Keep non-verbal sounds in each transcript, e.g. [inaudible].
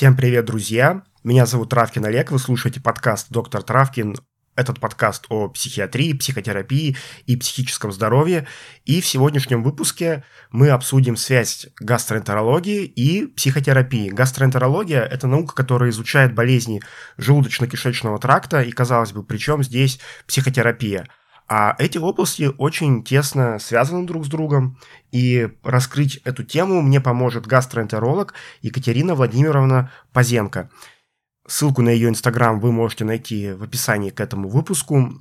Всем привет, друзья! Меня зовут Травкин Олег, вы слушаете подкаст «Доктор Травкин». Этот подкаст о психиатрии, психотерапии и психическом здоровье. И в сегодняшнем выпуске мы обсудим связь гастроэнтерологии и психотерапии. Гастроэнтерология – это наука, которая изучает болезни желудочно-кишечного тракта, и, казалось бы, причем здесь психотерапия – а эти области очень тесно связаны друг с другом, и раскрыть эту тему мне поможет гастроэнтеролог Екатерина Владимировна Пазенко. Ссылку на ее инстаграм вы можете найти в описании к этому выпуску.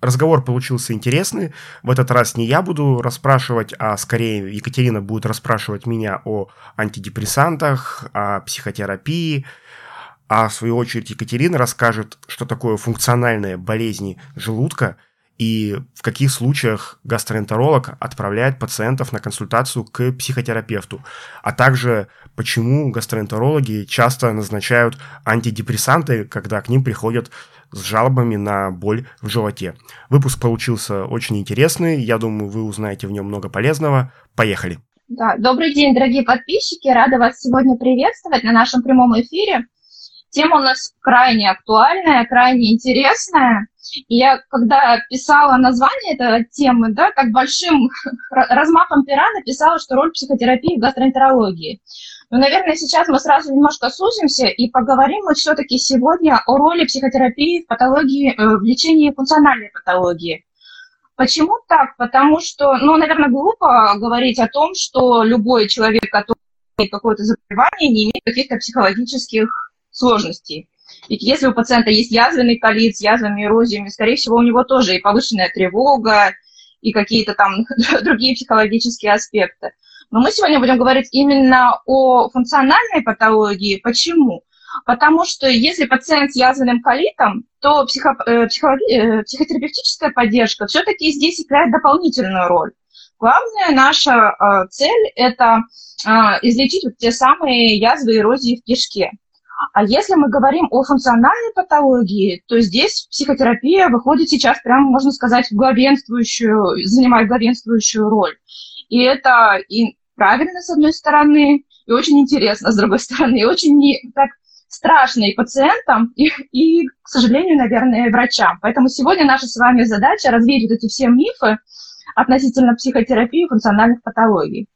Разговор получился интересный. В этот раз не я буду расспрашивать, а скорее Екатерина будет расспрашивать меня о антидепрессантах, о психотерапии, а в свою очередь Екатерина расскажет, что такое функциональные болезни желудка – и в каких случаях гастроэнтеролог отправляет пациентов на консультацию к психотерапевту, а также почему гастроэнтерологи часто назначают антидепрессанты, когда к ним приходят с жалобами на боль в животе. Выпуск получился очень интересный, я думаю, вы узнаете в нем много полезного. Поехали! Да, добрый день, дорогие подписчики, рада вас сегодня приветствовать на нашем прямом эфире. Тема у нас крайне актуальная, крайне интересная. Я, когда писала название этой темы, да, так большим [laughs] размахом пера написала, что роль психотерапии в гастроэнтерологии. Но, наверное, сейчас мы сразу немножко сузимся и поговорим мы все-таки сегодня о роли психотерапии в патологии, э, в лечении функциональной патологии. Почему так? Потому что, ну, наверное, глупо говорить о том, что любой человек, который имеет какое-то заболевание, не имеет каких-то психологических сложностей. Ведь если у пациента есть язвенный колит с язвами, эрозиями, скорее всего, у него тоже и повышенная тревога, и какие-то там [laughs] другие психологические аспекты. Но мы сегодня будем говорить именно о функциональной патологии. Почему? Потому что если пациент с язвенным колитом, то психо, э, психологи, э, психотерапевтическая поддержка все-таки здесь играет дополнительную роль. Главная наша э, цель – это излечить вот те самые язвы и эрозии в кишке. А если мы говорим о функциональной патологии, то здесь психотерапия выходит сейчас, прямо можно сказать, в главенствующую, занимает главенствующую роль. И это и правильно, с одной стороны, и очень интересно, с другой стороны, и очень не, так страшно и пациентам, и, и, к сожалению, наверное, врачам. Поэтому сегодня наша с вами задача развеять эти все мифы относительно психотерапии и функциональных патологий.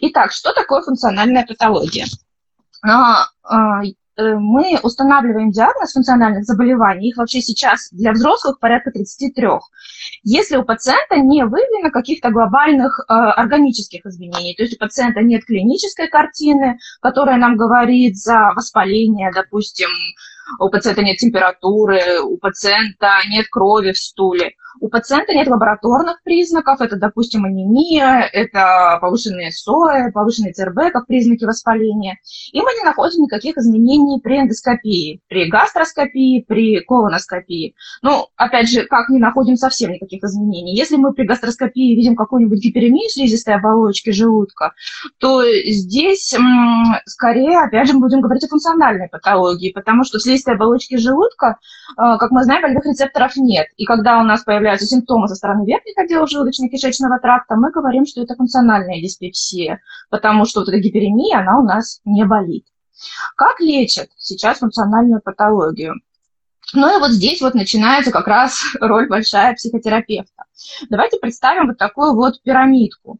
Итак, что такое функциональная патология? Э, мы устанавливаем диагноз функциональных заболеваний, их вообще сейчас для взрослых порядка 33. Если у пациента не выявлено каких-то глобальных э, органических изменений, то есть у пациента нет клинической картины, которая нам говорит за воспаление, допустим, у пациента нет температуры, у пациента нет крови в стуле, у пациента нет лабораторных признаков, это, допустим, анемия, это повышенные СОЭ, повышенный ЦРБ как признаки воспаления. И мы не находим никаких изменений при эндоскопии, при гастроскопии, при колоноскопии. Ну, опять же, как не находим совсем никаких изменений. Если мы при гастроскопии видим какую-нибудь гиперемию слизистой оболочки желудка, то здесь скорее, опять же, мы будем говорить о функциональной патологии, потому что в слизистой оболочки желудка, э, как мы знаем, болевых рецепторов нет. И когда у нас появляется появляются симптомы со стороны верхних отделов желудочно-кишечного тракта, мы говорим, что это функциональная диспепсия, потому что вот эта гиперемия, она у нас не болит. Как лечат сейчас функциональную патологию? Ну и вот здесь вот начинается как раз [laughs] роль большая психотерапевта. Давайте представим вот такую вот пирамидку.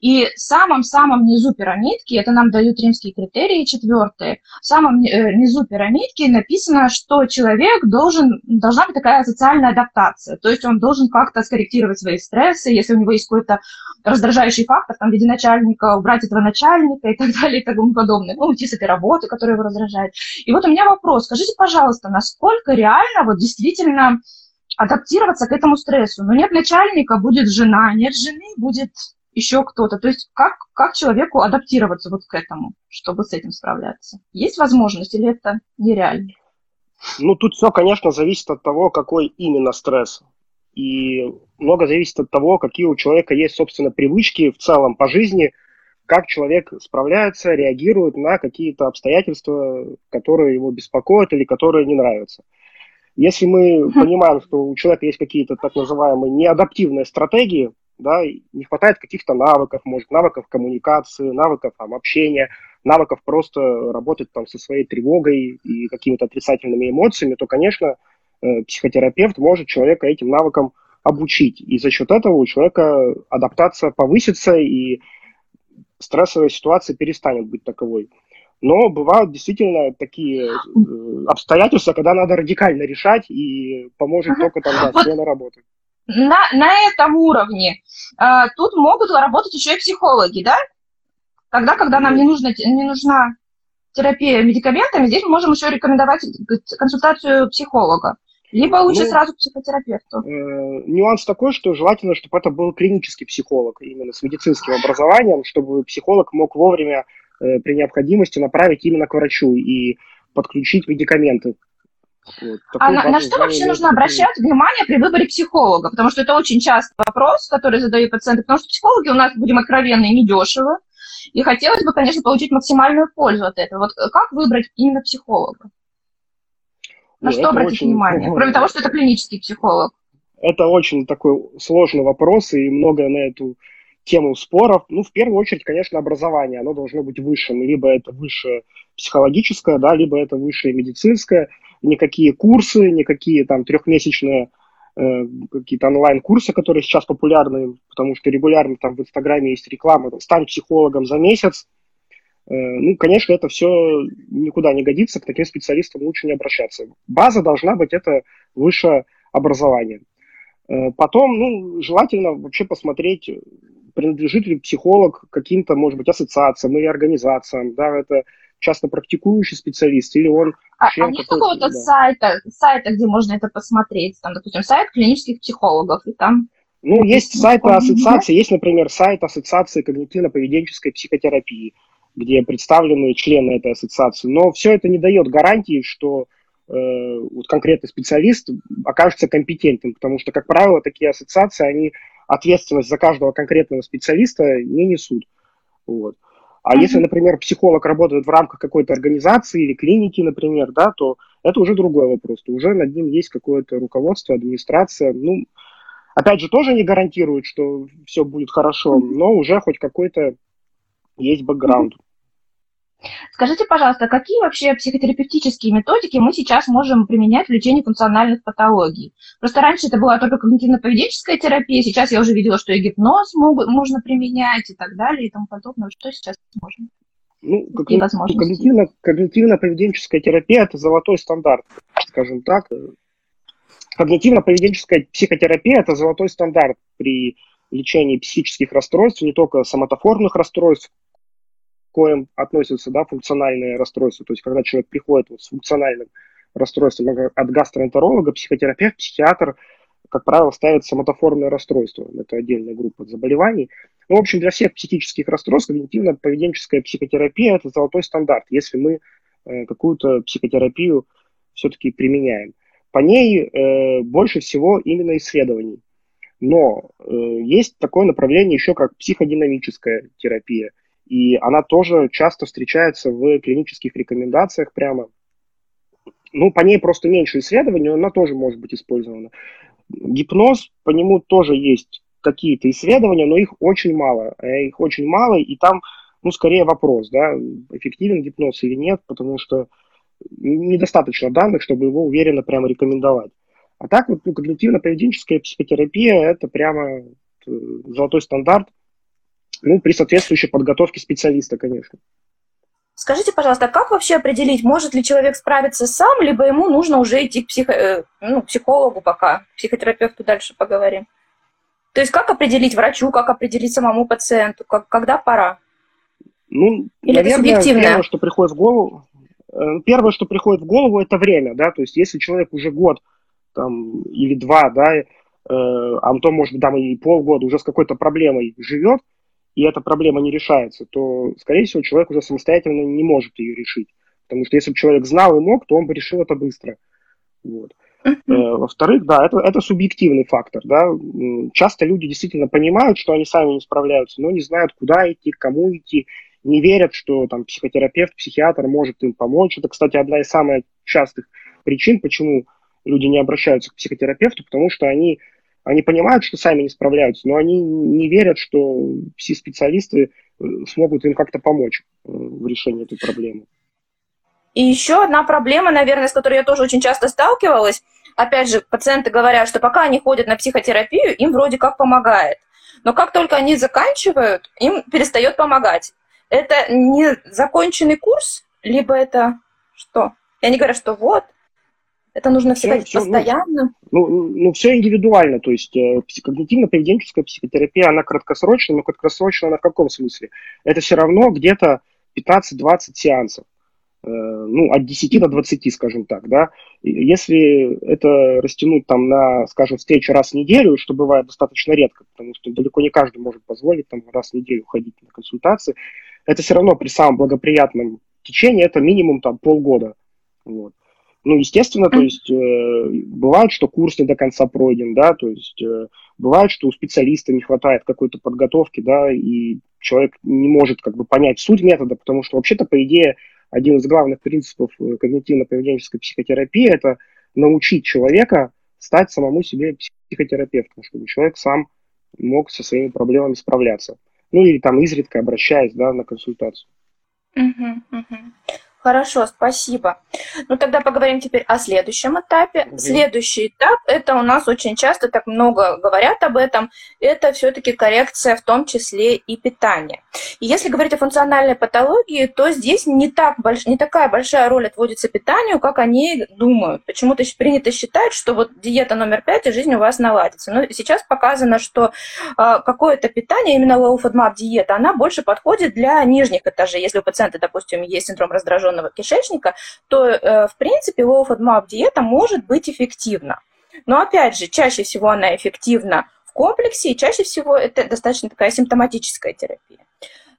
И в самом-самом низу пирамидки, это нам дают римские критерии четвертые, в самом э, низу пирамидки написано, что человек должен, должна быть такая социальная адаптация, то есть он должен как-то скорректировать свои стрессы, если у него есть какой-то раздражающий фактор, там, в виде начальника, убрать этого начальника и так [laughs] далее и тому подобное, ну, уйти с этой работы, которая его раздражает. И вот у меня вопрос, скажите, пожалуйста, насколько реально вот действительно адаптироваться к этому стрессу? Ну, нет начальника, будет жена, нет жены, будет еще кто-то. То есть как, как человеку адаптироваться вот к этому, чтобы с этим справляться? Есть возможность или это нереально? Ну, тут все, конечно, зависит от того, какой именно стресс. И много зависит от того, какие у человека есть, собственно, привычки в целом по жизни, как человек справляется, реагирует на какие-то обстоятельства, которые его беспокоят или которые не нравятся. Если мы понимаем, что у человека есть какие-то так называемые неадаптивные стратегии, да, не хватает каких-то навыков, может, навыков коммуникации, навыков там, общения, навыков просто работать там со своей тревогой и какими-то отрицательными эмоциями, то, конечно, э, психотерапевт может человека этим навыкам обучить. И за счет этого у человека адаптация повысится, и стрессовая ситуация перестанет быть таковой. Но бывают действительно такие э, обстоятельства, когда надо радикально решать, и поможет ага. только тогда вот смена работы. На, на этом уровне э, тут могут работать еще и психологи, да? Тогда, когда нам не, нужно, не нужна терапия медикаментами, здесь мы можем еще рекомендовать консультацию психолога. Либо лучше ну, сразу к психотерапевту. Э, нюанс такой, что желательно, чтобы это был клинический психолог, именно с медицинским образованием, чтобы психолог мог вовремя при необходимости направить именно к врачу и подключить медикаменты. Вот, а на, на что вообще нужно обращать внимание при выборе психолога? Потому что это очень частый вопрос, который задают пациенты, потому что психологи у нас, будем откровенны, недешево. И хотелось бы, конечно, получить максимальную пользу от этого. Вот э, как выбрать именно психолога? На что обратить очень... внимание? [laughs] Кроме того, что это клинический психолог. Это очень такой сложный вопрос, и много на эту тему споров. Ну, в первую очередь, конечно, образование. Оно должно быть высшим. Либо это высшее психологическое, да, либо это высшее медицинское. Никакие курсы, никакие там трехмесячные э, какие-то онлайн-курсы, которые сейчас популярны, потому что регулярно там в Инстаграме есть реклама, стань психологом за месяц. Э, ну, конечно, это все никуда не годится, к таким специалистам лучше не обращаться. База должна быть это высшее образование. Э, потом, ну, желательно вообще посмотреть, принадлежит ли психолог каким-то, может быть, ассоциациям или организациям, да, это часто практикующий специалист, или он... А, а нет какого-то да. сайта, сайта, где можно это посмотреть? Там, допустим, сайт клинических психологов, и там... Ну, есть сайты ассоциации, есть, например, сайт Ассоциации когнитивно-поведенческой психотерапии где представлены члены этой ассоциации. Но все это не дает гарантии, что э, вот конкретный специалист окажется компетентным, потому что, как правило, такие ассоциации, они ответственность за каждого конкретного специалиста не несут. Вот. А mm-hmm. если, например, психолог работает в рамках какой-то организации или клиники, например, да, то это уже другой вопрос. То уже над ним есть какое-то руководство, администрация. Ну, опять же, тоже не гарантирует, что все будет хорошо, но уже хоть какой-то есть бэкграунд. Скажите, пожалуйста, какие вообще психотерапевтические методики мы сейчас можем применять в лечении функциональных патологий? Просто раньше это была только когнитивно-поведенческая терапия, сейчас я уже видела, что и гипноз могут, можно применять и так далее и тому подобное. Что сейчас можно? Ну, когнитивно, когнитивно-поведенческая терапия – это золотой стандарт, скажем так. Когнитивно-поведенческая психотерапия – это золотой стандарт при лечении психических расстройств, не только соматоформных расстройств, коим относятся да, функциональные расстройства. То есть, когда человек приходит вот с функциональным расстройством от гастроэнтеролога, психотерапевт, психиатр, как правило, ставит соматоформное расстройство. Это отдельная группа заболеваний. Ну, в общем, для всех психических расстройств когнитивно-поведенческая психотерапия – это золотой стандарт, если мы э, какую-то психотерапию все-таки применяем. По ней э, больше всего именно исследований. Но э, есть такое направление еще как психодинамическая терапия – и она тоже часто встречается в клинических рекомендациях прямо. Ну, по ней просто меньше исследований, но она тоже может быть использована. Гипноз, по нему тоже есть какие-то исследования, но их очень мало. Э, их очень мало, и там, ну, скорее вопрос, да, эффективен гипноз или нет, потому что недостаточно данных, чтобы его уверенно прямо рекомендовать. А так вот, ну, когнитивно-поведенческая психотерапия – это прямо э, золотой стандарт – ну, при соответствующей подготовке специалиста, конечно. Скажите, пожалуйста, как вообще определить, может ли человек справиться сам, либо ему нужно уже идти к психо, э, ну, психологу пока, психотерапевту дальше поговорим? То есть как определить врачу, как определить самому пациенту, как, когда пора? Ну, Или наверное, это субъективно? Первое, что приходит в голову, э, первое, что приходит в голову, это время, да, то есть если человек уже год там, или два, да, э, а то, может быть, там и полгода уже с какой-то проблемой живет, и эта проблема не решается, то, скорее всего, человек уже самостоятельно не может ее решить. Потому что если бы человек знал и мог, то он бы решил это быстро. Вот. Uh-huh. Во-вторых, да, это, это субъективный фактор. Да. Часто люди действительно понимают, что они сами не справляются, но не знают, куда идти, к кому идти, не верят, что там психотерапевт, психиатр может им помочь. Это, кстати, одна из самых частых причин, почему люди не обращаются к психотерапевту, потому что они Они понимают, что сами не справляются, но они не верят, что все специалисты э, смогут им как-то помочь э, в решении этой проблемы. И еще одна проблема, наверное, с которой я тоже очень часто сталкивалась. Опять же, пациенты говорят, что пока они ходят на психотерапию, им вроде как помогает. Но как только они заканчивают, им перестает помогать. Это не законченный курс, либо это что? И они говорят, что вот, это нужно всегда все, постоянно. Ну, ну, ну, все индивидуально. То есть э, когнитивно-поведенческая психотерапия, она краткосрочная, но краткосрочная она в каком смысле? Это все равно где-то 15-20 сеансов. Э, ну, от 10 до 20, скажем так, да. Если это растянуть там на, скажем, встречу раз в неделю, что бывает достаточно редко, потому что далеко не каждый может позволить там раз в неделю ходить на консультации, это все равно при самом благоприятном течении это минимум там полгода. Вот. Ну, естественно, то есть э, бывает, что курс не до конца пройден, да, то есть э, бывает, что у специалиста не хватает какой-то подготовки, да, и человек не может как бы понять суть метода, потому что вообще-то, по идее, один из главных принципов э, когнитивно-поведенческой психотерапии – это научить человека стать самому себе психотерапевтом, чтобы человек сам мог со своими проблемами справляться. Ну или там изредка обращаясь да, на консультацию. Uh-huh, uh-huh. Хорошо, спасибо. Ну тогда поговорим теперь о следующем этапе. Угу. Следующий этап, это у нас очень часто так много говорят об этом, это все-таки коррекция в том числе и питания. И если говорить о функциональной патологии, то здесь не, так больш... не такая большая роль отводится питанию, как они думают. Почему-то принято считать, что вот диета номер пять, и жизнь у вас наладится. Но сейчас показано, что э, какое-то питание, именно low FODMAP диета, она больше подходит для нижних этажей. Если у пациента, допустим, есть синдром раздраженного воспаленного кишечника, то, э, в принципе, FODMAP диета может быть эффективна. Но, опять же, чаще всего она эффективна в комплексе, и чаще всего это достаточно такая симптоматическая терапия.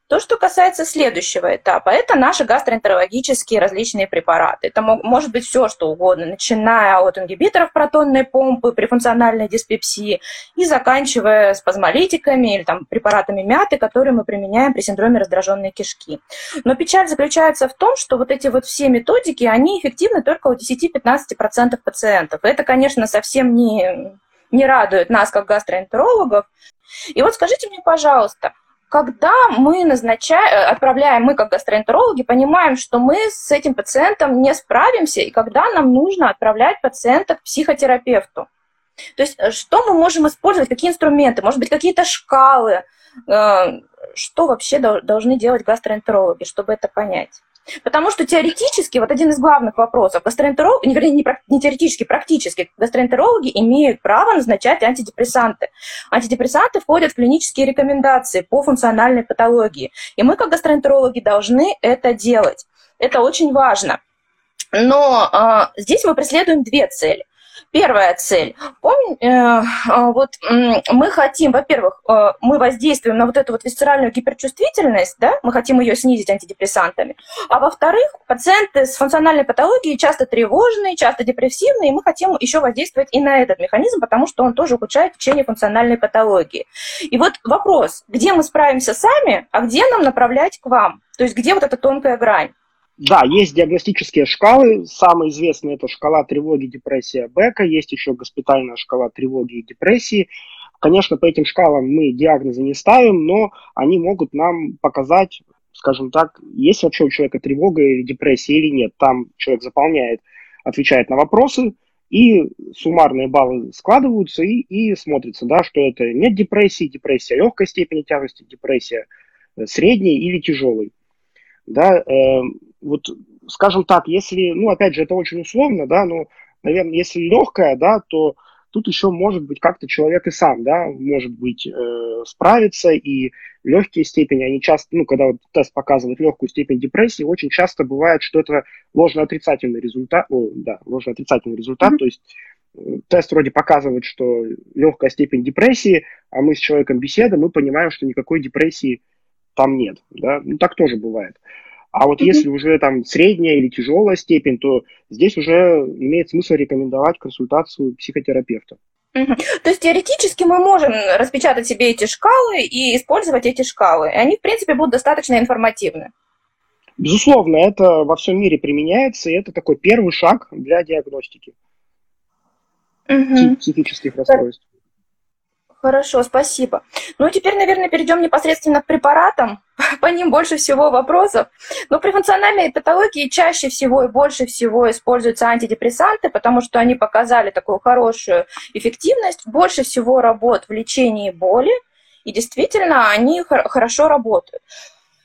То, что касается следующего этапа, это наши гастроэнтерологические различные препараты. Это может быть все, что угодно, начиная от ингибиторов протонной помпы при функциональной диспепсии и заканчивая спазмолитиками или там, препаратами мяты, которые мы применяем при синдроме раздраженной кишки. Но печаль заключается в том, что вот эти вот все методики, они эффективны только у 10-15% пациентов. Это, конечно, совсем не, не радует нас, как гастроэнтерологов. И вот скажите мне, пожалуйста, когда мы назначаем, э, отправляем, мы как гастроэнтерологи, понимаем, что мы с этим пациентом не справимся, и когда нам нужно отправлять пациента к психотерапевту. То есть э, что мы можем использовать, какие инструменты, может быть, какие-то шкалы, э, что вообще должны делать гастроэнтерологи, чтобы это понять? Потому что теоретически, вот один из главных вопросов, гастроэнтерологи, вернее, не, не теоретически, практически, гастроэнтерологи имеют право назначать антидепрессанты. Антидепрессанты входят в клинические рекомендации по функциональной патологии. И мы, как гастроэнтерологи, должны это делать. Это очень важно. Но э, здесь мы преследуем две цели. Первая цель. Помни, э, э, вот э, мы хотим, во-первых, э, мы воздействуем на вот эту вот висцеральную гиперчувствительность, да, мы хотим ее снизить антидепрессантами. А во-вторых, пациенты с функциональной патологией часто тревожные, часто депрессивные, и мы хотим еще воздействовать и на этот механизм, потому что он тоже ухудшает течение функциональной патологии. И вот вопрос, где мы справимся сами, а где нам направлять к вам? То есть где вот эта тонкая грань? Да, есть диагностические шкалы. Самая известная это шкала тревоги, депрессия Бека. Есть еще госпитальная шкала тревоги и депрессии. Конечно, по этим шкалам мы диагнозы не ставим, но они могут нам показать, скажем так, есть вообще у человека тревога или депрессия или нет. Там человек заполняет, отвечает на вопросы, и суммарные баллы складываются и, и смотрится, да, что это нет депрессии, депрессия легкой степени тяжести, депрессия э, средней или тяжелой. Да, э, вот, скажем так, если, ну, опять же, это очень условно, да, но, наверное, если легкая, да, то тут еще может быть как-то человек и сам, да, может быть, э, справиться, и легкие степени, они часто, ну, когда вот тест показывает легкую степень депрессии, очень часто бывает, что это ложно-отрицательный результат, о, да, ложно-отрицательный результат, mm-hmm. то есть э, тест вроде показывает, что легкая степень депрессии, а мы с человеком беседуем, мы понимаем, что никакой депрессии там нет, да, ну, так тоже бывает. А вот mm-hmm. если уже там средняя или тяжелая степень, то здесь уже имеет смысл рекомендовать консультацию психотерапевта. То есть теоретически мы можем распечатать себе эти шкалы и использовать эти шкалы. И они, в принципе, будут достаточно информативны. Безусловно, это во всем мире применяется, и это такой первый шаг для диагностики угу. психических расстройств. Хорошо, спасибо. Ну, теперь, наверное, перейдем непосредственно к препаратам. [laughs] По ним больше всего вопросов. Но при функциональной патологии чаще всего и больше всего используются антидепрессанты, потому что они показали такую хорошую эффективность. Больше всего работ в лечении боли, и действительно они хорошо работают.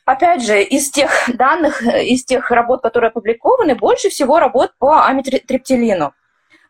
Опять же, из тех данных, из тех работ, которые опубликованы, больше всего работ по амитриптилину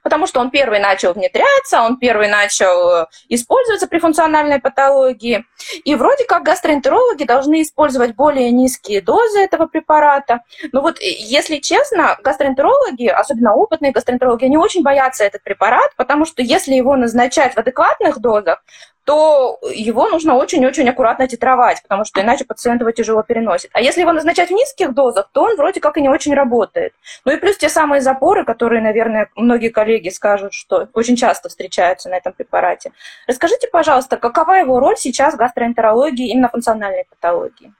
потому что он первый начал внедряться, он первый начал э, использоваться при функциональной патологии. И вроде как гастроэнтерологи должны использовать более низкие дозы этого препарата. Но вот, э, если честно, гастроэнтерологи, особенно опытные гастроэнтерологи, они очень боятся этот препарат, потому что если его назначать в адекватных дозах, то его нужно очень-очень аккуратно титровать, потому что иначе пациент его тяжело переносит. А если его назначать в низких дозах, то он вроде как и не очень работает. Ну и плюс те самые запоры, которые, наверное, многие коллеги скажут, что очень часто встречаются на этом препарате. Расскажите, пожалуйста, какова его роль сейчас в гастроэнтерологии, именно функциональной патологии?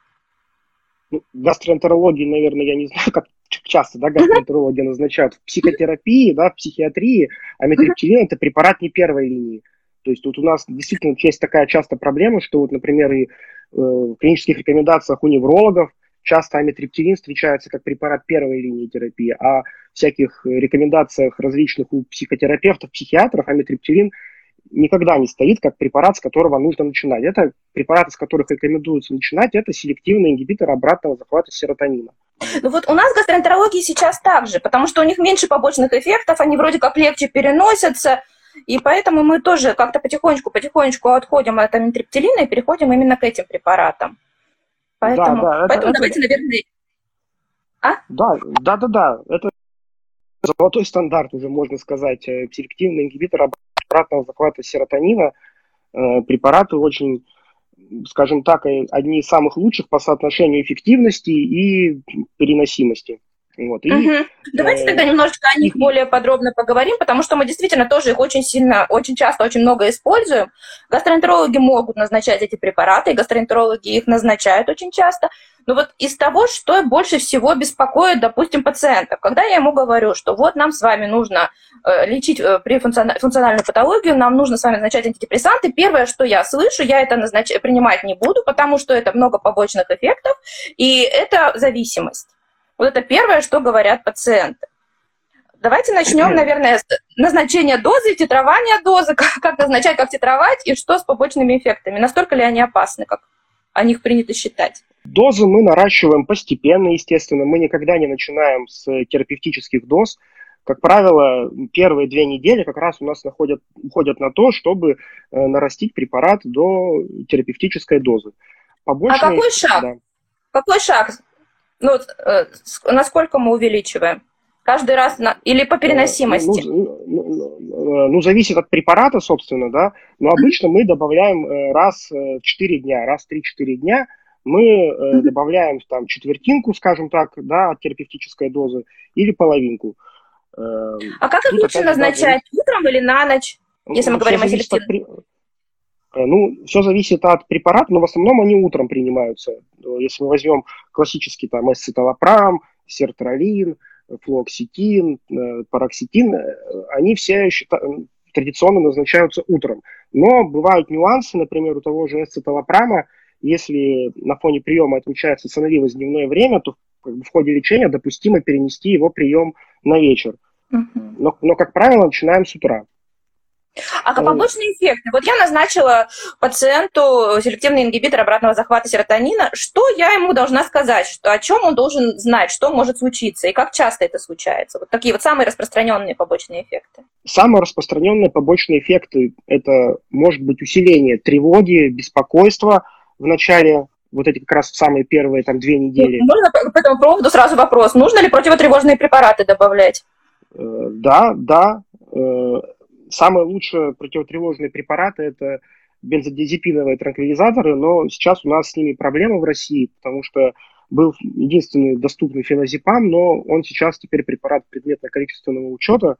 Ну, гастроэнтерологии, наверное, я не знаю, как часто да, гастроэнтерологи назначают в психотерапии, да, в психиатрии, а это препарат не первой линии. То есть вот у нас действительно есть такая часто проблема, что вот, например, и э, в клинических рекомендациях у неврологов часто амитриптилин встречается как препарат первой линии терапии, а в всяких рекомендациях различных у психотерапевтов, психиатров амитриптилин никогда не стоит как препарат, с которого нужно начинать. Это препараты, с которых рекомендуется начинать, это селективный ингибитор обратного захвата серотонина. Ну вот у нас гастроэнтерологии сейчас так же, потому что у них меньше побочных эффектов, они вроде как легче переносятся, и поэтому мы тоже как-то потихонечку-потихонечку отходим от амитриптилина и переходим именно к этим препаратам. Поэтому, да, да, поэтому это, давайте, это... наверное... А? Да, да, да, да. Это золотой стандарт уже, можно сказать. Э, селективный ингибитор обратного захвата серотонина. Э, препараты очень, скажем так, э, одни из самых лучших по соотношению эффективности и переносимости. Вот, и, угу. Давайте э, тогда немножечко о них более подробно поговорим, потому что мы действительно тоже их очень сильно, очень часто, очень много используем. Гастроэнтерологи могут назначать эти препараты, и гастроэнтерологи их назначают очень часто. Но вот из того, что больше всего беспокоит, допустим, пациентов, когда я ему говорю, что вот нам с вами нужно э, лечить э, при функцион... функциональную патологию, нам нужно с вами назначать антидепрессанты, первое, что я слышу, я это назнач... принимать не буду, потому что это много побочных эффектов, и это зависимость. Вот это первое, что говорят пациенты. Давайте начнем, [clears throat] наверное, с назначения дозы, титрования дозы, [laughs] как, как назначать, как титровать, и что с побочными эффектами. Настолько ли они опасны, как о них принято считать? Дозы мы наращиваем постепенно, естественно. Мы никогда не начинаем с терапевтических доз. Как правило, первые две недели как раз у нас находят, уходят на то, чтобы э, нарастить препарат до терапевтической дозы. Побочные, а какой шаг? Да. Какой шаг ну, э, насколько мы увеличиваем? Каждый раз на... или по переносимости? Ну, ну, ну, ну, зависит от препарата, собственно, да. Но обычно мы добавляем э, раз в 4 дня, раз в 3-4 дня мы э, добавляем там четвертинку, скажем так, да, от терапевтической дозы или половинку. А как их лучше назначать? Утром или на ночь, если мы говорим о селективном? Э, ну, все зависит от препарата, но в основном они утром принимаются. Если мы возьмем классический там эсциталопрам, сертралин, флуоксетин, э, пароксетин, э, они все традиционно назначаются утром. Но бывают нюансы, например, у того же эсциталопрама, если на фоне приема отмечается становилось дневное время, то в ходе лечения допустимо перенести его прием на вечер. Но, но, как правило, начинаем с утра. А побочные эффекты? Вот я назначила пациенту селективный ингибитор обратного захвата серотонина. Что я ему должна сказать? Что, о чем он должен знать? Что может случиться? И как часто это случается? Вот такие вот самые распространенные побочные эффекты. Самые распространенные побочные эффекты – это может быть усиление тревоги, беспокойства в начале вот эти как раз самые первые там две недели. Можно по этому поводу сразу вопрос. Нужно ли противотревожные препараты добавлять? Э, да, да Самые лучшие противотревожные препараты – это бензодиазепиновые транквилизаторы, но сейчас у нас с ними проблема в России, потому что был единственный доступный феназепам, но он сейчас теперь препарат предметно-количественного учета,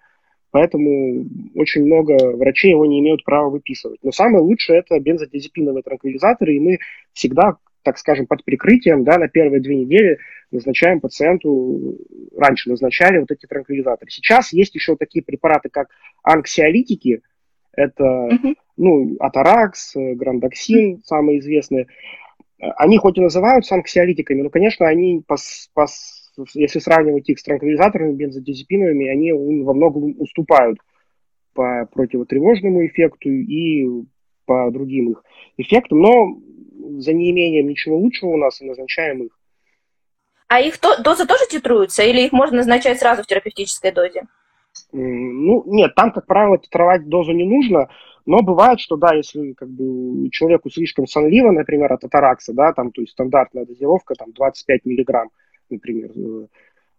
поэтому очень много врачей его не имеют права выписывать. Но самое лучшее – это бензодиазепиновые транквилизаторы, и мы всегда так скажем, под прикрытием, да, на первые две недели назначаем пациенту, раньше назначали вот эти транквилизаторы. Сейчас есть еще такие препараты, как анксиолитики, Это, ну, Атаракс, Грандоксин, самые известные. Они хоть и называются анксиолитиками, но, конечно, они, по, по, если сравнивать их с транквилизаторами, бензодиазепиновыми, они во многом уступают по противотревожному эффекту и по другим их эффектам, но за неимением ничего лучшего у нас и назначаем их. А их то, дозы тоже титруются или их можно назначать сразу в терапевтической дозе? Ну, нет, там, как правило, титровать дозу не нужно, но бывает, что, да, если как бы человеку слишком сонливо, например, от атаракса, да, там, то есть стандартная дозировка, там, 25 миллиграмм, например, э,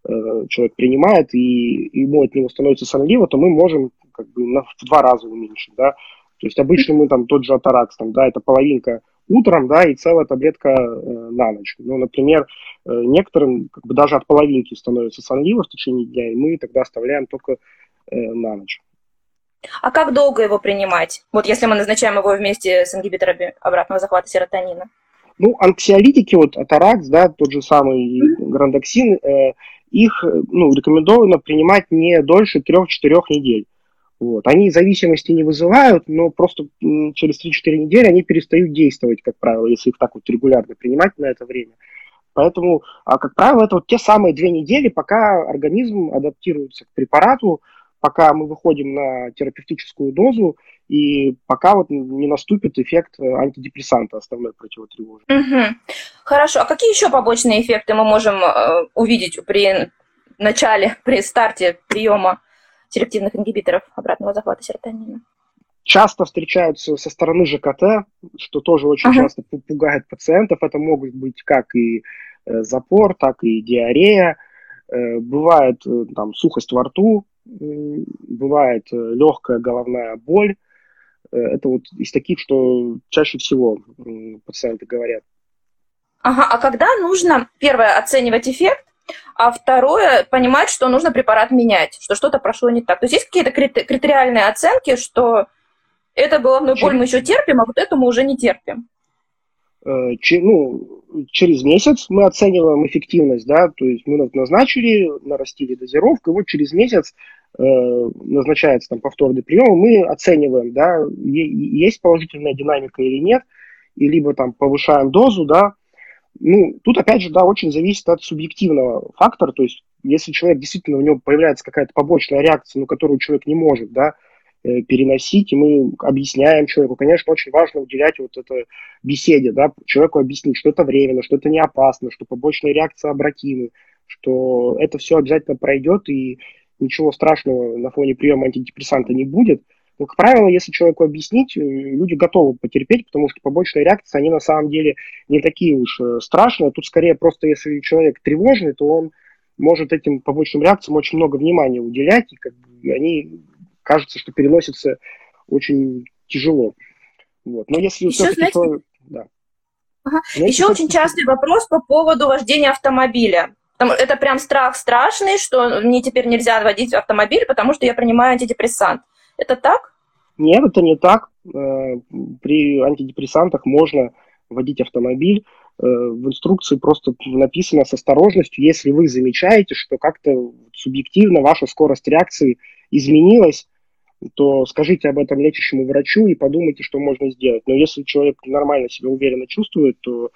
э, человек принимает, и ему от него становится сонливо, то мы можем как бы в два раза уменьшить, да. То есть обычно мы там тот же атаракс, там, да, это половинка утром, да, и целая таблетка э, на ночь. Ну, например, э, некоторым как бы даже от половинки становится сонливо в течение дня, и мы тогда оставляем только э, на ночь. А как долго его принимать? Вот если мы назначаем его вместе с ингибиторами обратного захвата серотонина. Ну, анксиолитики, вот атаракс, да, тот же самый mm-hmm. грандоксин, э, их ну, рекомендовано принимать не дольше 3-4 недель. Вот. Они зависимости не вызывают, но просто через 3-4 недели они перестают действовать, как правило, если их так вот регулярно принимать на это время. Поэтому, а, как правило, это вот те самые две недели, пока организм адаптируется к препарату, пока мы выходим на терапевтическую дозу, и пока вот не наступит эффект э, антидепрессанта, основной противотревожный. Угу. Хорошо. А какие еще побочные эффекты мы можем э, увидеть при начале, при старте приема селективных ингибиторов обратного захвата серотонина? Часто встречаются со стороны ЖКТ, что тоже очень ага. часто пугает пациентов. Это могут быть как и э, запор, так и диарея. Э, бывает э, там сухость во рту, бывает легкая головная боль. Это вот из таких, что чаще всего пациенты говорят. Ага, а когда нужно, первое, оценивать эффект, а второе, понимать, что нужно препарат менять, что что-то прошло не так. То есть есть какие-то критериальные оценки, что это головную боль мы еще терпим, а вот эту мы уже не терпим? Э, ну, через месяц мы оцениваем эффективность, да, то есть мы назначили, нарастили дозировку, и вот через месяц э, назначается там повторный прием, мы оцениваем, да, есть положительная динамика или нет, и либо там повышаем дозу, да, ну, тут опять же, да, очень зависит от субъективного фактора, то есть если человек действительно у него появляется какая-то побочная реакция, ну, которую человек не может, да, э, переносить, и мы объясняем человеку. Конечно, очень важно уделять вот это беседе, да, человеку объяснить, что это временно, что это не опасно, что побочные реакции обратимы, что это все обязательно пройдет, и ничего страшного на фоне приема антидепрессанта не будет – но, как правило, если человеку объяснить, э, люди готовы потерпеть, потому что побочные реакции, они на самом деле не такие уж э, страшные. Тут скорее просто, если человек тревожный, то он может этим побочным реакциям очень много внимания уделять, и как бы они, кажется, что переносятся очень тяжело. Вот. Но если Еще, знаете, человек... да. ага. Еще очень частый вопрос по поводу вождения автомобиля. Это прям страх страшный, что мне теперь нельзя водить автомобиль, потому что я принимаю антидепрессант. Это так? Нет, это не так. Э, при антидепрессантах можно водить автомобиль. Э, в инструкции просто написано с осторожностью, если вы замечаете, что как-то субъективно ваша скорость реакции изменилась, то скажите об этом лечащему врачу и подумайте, что можно сделать. Но если человек нормально себя уверенно чувствует, то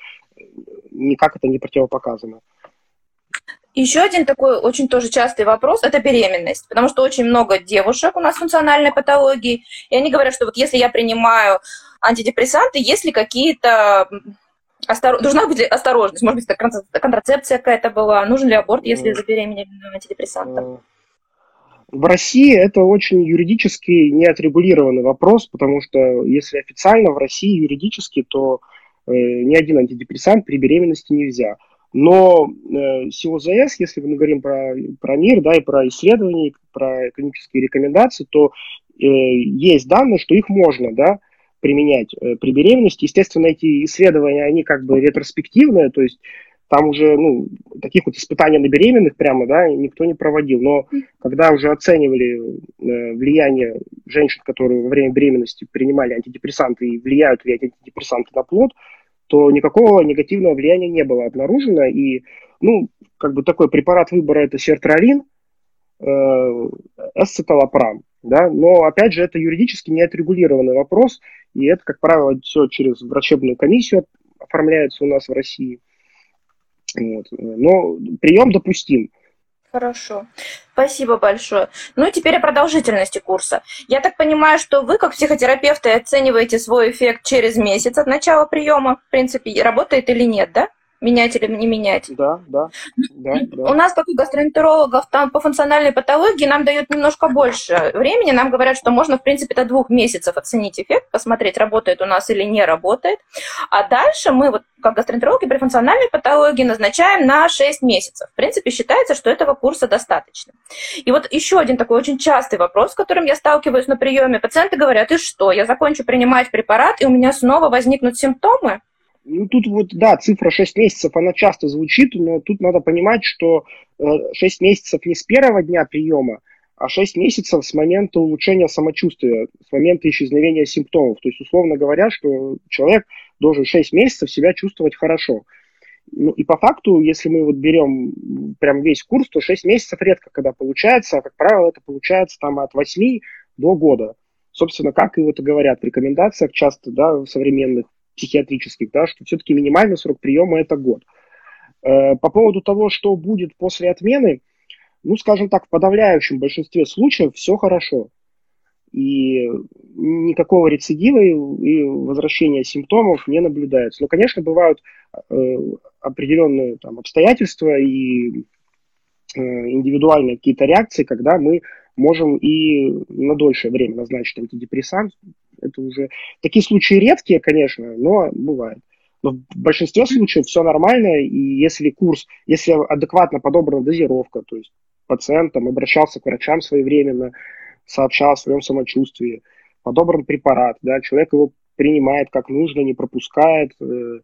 никак это не противопоказано. Еще один такой очень тоже частый вопрос – это беременность, потому что очень много девушек у нас функциональной патологии, и они говорят, что вот если я принимаю антидепрессанты, есть ли какие-то Остор... Должна быть осторожность, может быть, это контрацепция какая-то была, нужен ли аборт, если забеременели антидепрессантом? В России это очень юридически неотрегулированный вопрос, потому что если официально в России юридически, то э, ни один антидепрессант при беременности нельзя. Но э, СИОЗС, если мы говорим про, про мир, да, и про исследования, про клинические рекомендации, то э, есть данные, что их можно, да, применять э, при беременности. Естественно, эти исследования, они как бы ретроспективные, то есть там уже, ну, таких вот испытаний на беременных прямо, да, никто не проводил. Но когда уже оценивали э, влияние женщин, которые во время беременности принимали антидепрессанты и влияют ли эти антидепрессанты на плод, то никакого негативного влияния не было обнаружено. И, ну, как бы такой препарат выбора – это сертралин, э, эсцеталопрам. Да? Но, опять же, это юридически не отрегулированный вопрос, и это, как правило, все через врачебную комиссию оформляется у нас в России. Вот. Но прием допустим. Хорошо. Спасибо большое. Ну и теперь о продолжительности курса. Я так понимаю, что вы, как психотерапевты, оцениваете свой эффект через месяц от начала приема. В принципе, работает или нет, да? Менять или не менять. Да, да, да, да. У нас, как у гастроэнтерологов, там по функциональной патологии нам дают немножко больше времени. Нам говорят, что можно, в принципе, до двух месяцев оценить эффект, посмотреть, работает у нас или не работает. А дальше мы, вот как гастроэнтерологи при функциональной патологии, назначаем на 6 месяцев. В принципе, считается, что этого курса достаточно. И вот еще один такой очень частый вопрос, с которым я сталкиваюсь на приеме. Пациенты говорят, и что, я закончу принимать препарат, и у меня снова возникнут симптомы? Ну, тут вот, да, цифра 6 месяцев, она часто звучит, но тут надо понимать, что 6 э, месяцев не с первого дня приема, а 6 месяцев с момента улучшения самочувствия, с момента исчезновения симптомов. То есть, условно говоря, что человек должен 6 месяцев себя чувствовать хорошо. Ну, и по факту, если мы вот берем прям весь курс, то 6 месяцев редко когда получается, а, как правило, это получается там от 8 до года. Собственно, как и вот говорят в рекомендациях часто, да, современных, психиатрических, да, что все-таки минимальный срок приема – это год. Э, по поводу того, что будет после отмены, ну, скажем так, в подавляющем большинстве случаев все хорошо. И никакого рецидива и возвращения симптомов не наблюдается. Но, конечно, бывают э, определенные там, обстоятельства и э, индивидуальные какие-то реакции, когда мы можем и на дольшее время назначить антидепрессант, это уже... Такие случаи редкие, конечно, но бывает. Но в большинстве случаев все нормально, и если курс, если адекватно подобрана дозировка, то есть пациент там, обращался к врачам своевременно, сообщал о своем самочувствии, подобран препарат, да, человек его принимает как нужно, не пропускает э,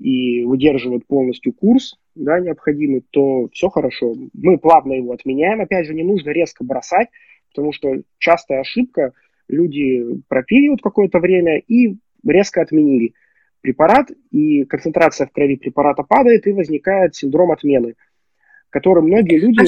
и выдерживает полностью курс, да, необходимый, то все хорошо. Мы плавно его отменяем. Опять же, не нужно резко бросать, потому что частая ошибка – люди пропили вот какое-то время и резко отменили препарат, и концентрация в крови препарата падает, и возникает синдром отмены, который многие люди...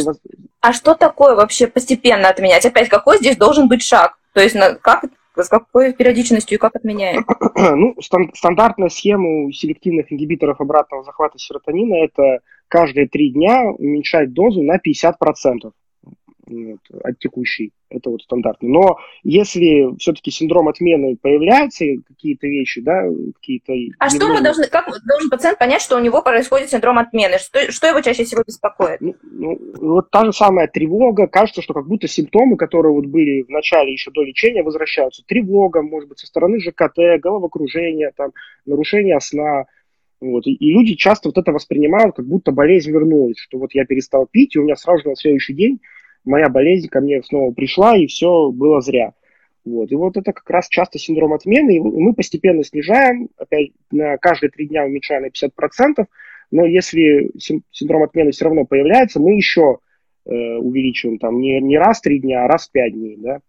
А, а что такое вообще постепенно отменять? Опять, какой здесь должен быть шаг? То есть как, с какой периодичностью и как отменяем? [clears throat] ну, стан- стандартная схема у селективных ингибиторов обратного захвата серотонина – это каждые три дня уменьшать дозу на 50% вот, от текущей. Это вот стандартно. Но если все-таки синдром отмены появляется, какие-то вещи, да, какие-то... А что мы должны, как должен пациент понять, что у него происходит синдром отмены? Что, что его чаще всего беспокоит? Ну, ну, вот та же самая тревога. Кажется, что как будто симптомы, которые вот были в начале еще до лечения, возвращаются. Тревога, может быть, со стороны ЖКТ, головокружение, там, нарушение сна, вот. И, и люди часто вот это воспринимают, как будто болезнь вернулась, что вот я перестал пить, и у меня сразу же на следующий день моя болезнь ко мне снова пришла, и все было зря. Вот. И вот это как раз часто синдром отмены, и мы постепенно снижаем, опять на каждые три дня уменьшаем на 50%, но если синдром отмены все равно появляется, мы еще э, увеличиваем там не, не раз три дня, а раз пять дней, да.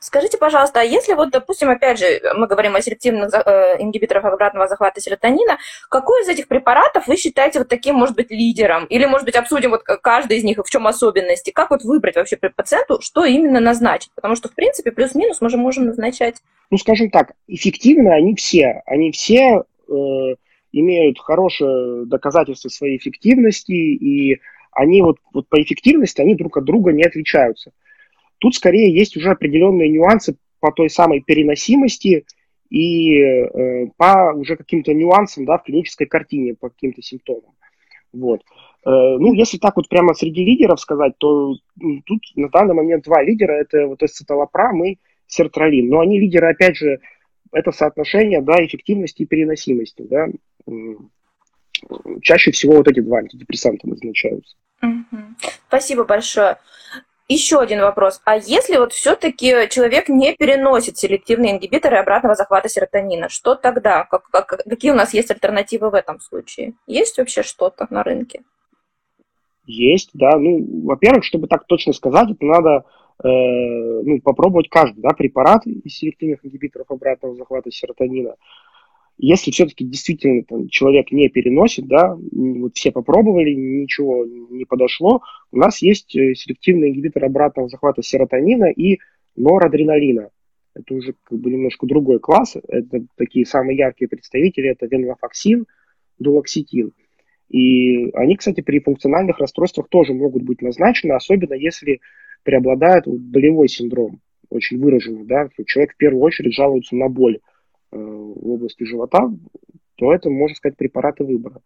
Скажите, пожалуйста, а если вот, допустим, опять же, мы говорим о селективных э, ингибиторах обратного захвата серотонина, какой из этих препаратов вы считаете вот таким, может быть, лидером? Или, может быть, обсудим вот каждый из них и в чем особенности? Как вот выбрать вообще пациенту, что именно назначить? Потому что, в принципе, плюс-минус мы же можем назначать. Ну, скажем так, эффективны они все. Они все э, имеют хорошее доказательство своей эффективности, и они вот, вот по эффективности, они друг от друга не отличаются. Тут скорее есть уже определенные нюансы по той самой переносимости и э, по уже каким-то нюансам да, в клинической картине, по каким-то симптомам. Вот. Э, ну, если так вот прямо среди лидеров сказать, то тут на данный момент два лидера, это вот эсцеталопрам и сертралин. Но они лидеры, опять же, это соотношение, да, эффективности и переносимости, да. Чаще всего вот эти два антидепрессанта назначаются. Спасибо большое. Еще один вопрос. А если вот все-таки человек не переносит селективные ингибиторы обратного захвата серотонина, что тогда? Как, как, какие у нас есть альтернативы в этом случае? Есть вообще что-то на рынке? Есть, да. Ну, во-первых, чтобы так точно сказать, это надо э, ну, попробовать каждый да, препарат из селективных ингибиторов обратного захвата серотонина. Если все-таки действительно там, человек не переносит, да, вот все попробовали, ничего не подошло, у нас есть э, селективный ингибитор обратного захвата серотонина и норадреналина. Это уже как бы немножко другой класс. Это такие самые яркие представители. Это венлофоксин, дулоксетин. И они, кстати, при функциональных расстройствах тоже могут быть назначены, особенно если преобладает болевой синдром, очень выраженный, да, человек в первую очередь жалуется на боль в области живота, то это, можно сказать, препараты выбора.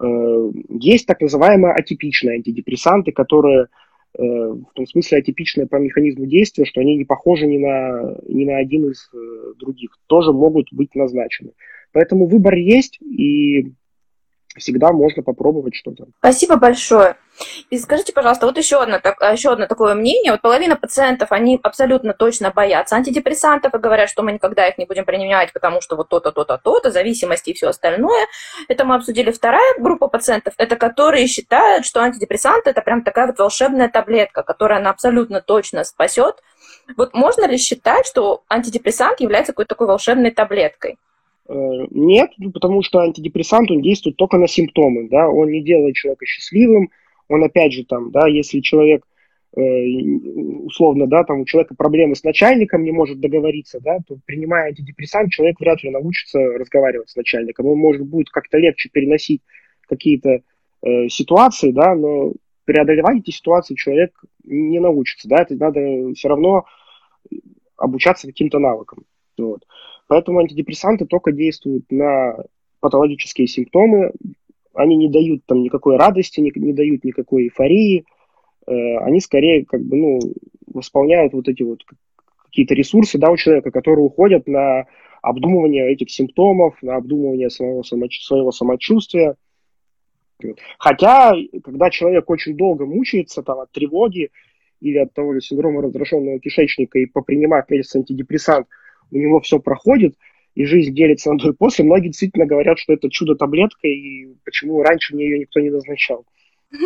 Э, есть так называемые атипичные антидепрессанты, которые э, в том смысле атипичные по механизму действия, что они не похожи ни на, ни на один из э, других, тоже могут быть назначены. Поэтому выбор есть, и всегда можно попробовать что-то. Спасибо большое. И скажите, пожалуйста, вот еще одно, так, еще одно такое мнение. Вот половина пациентов, они абсолютно точно боятся антидепрессантов и говорят, что мы никогда их не будем принимать, потому что вот то-то, то-то, то-то, зависимости и все остальное. Это мы обсудили. Вторая группа пациентов, это которые считают, что антидепрессанты это прям такая вот волшебная таблетка, которая она абсолютно точно спасет. Вот можно ли считать, что антидепрессант является какой-то такой волшебной таблеткой? Э, нет, ну, потому что антидепрессант, он действует только на симптомы, да, он не делает человека счастливым, он опять же там, да, если человек э, условно, да, там у человека проблемы с начальником, не может договориться, да, то принимая антидепрессант, человек вряд ли научится разговаривать с начальником. Он может будет как-то легче переносить какие-то э, ситуации, да, но преодолевать эти ситуации человек не научится, да, это надо все равно обучаться каким-то навыкам. Вот. Поэтому антидепрессанты только действуют на патологические симптомы, они не дают там никакой радости, не, не дают никакой эйфории, э, они скорее как бы, ну, восполняют вот эти вот какие-то ресурсы, да, у человека, которые уходят на обдумывание этих симптомов, на обдумывание своего, своего самочувствия. Хотя, когда человек очень долго мучается там, от тревоги или от того же синдрома раздраженного кишечника и попринимав месяц антидепрессант, у него все проходит, и жизнь делится на до и после, многие действительно говорят, что это чудо-таблетка, и почему раньше мне ее никто не назначал. [laughs]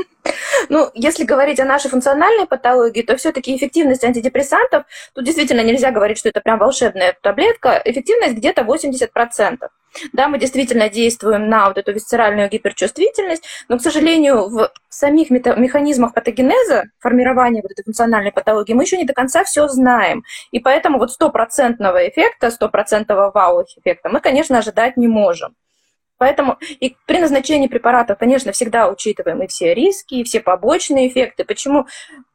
Ну, если говорить о нашей функциональной патологии, то все-таки эффективность антидепрессантов, тут действительно нельзя говорить, что это прям волшебная таблетка, эффективность где-то 80%. Да, мы действительно действуем на вот эту висцеральную гиперчувствительность, но, к сожалению, в самих механизмах патогенеза, формирования вот этой функциональной патологии, мы еще не до конца все знаем. И поэтому вот стопроцентного эффекта, стопроцентного вау-эффекта мы, конечно, ожидать не можем. Поэтому и при назначении препаратов, конечно, всегда учитываем и все риски, и все побочные эффекты. Почему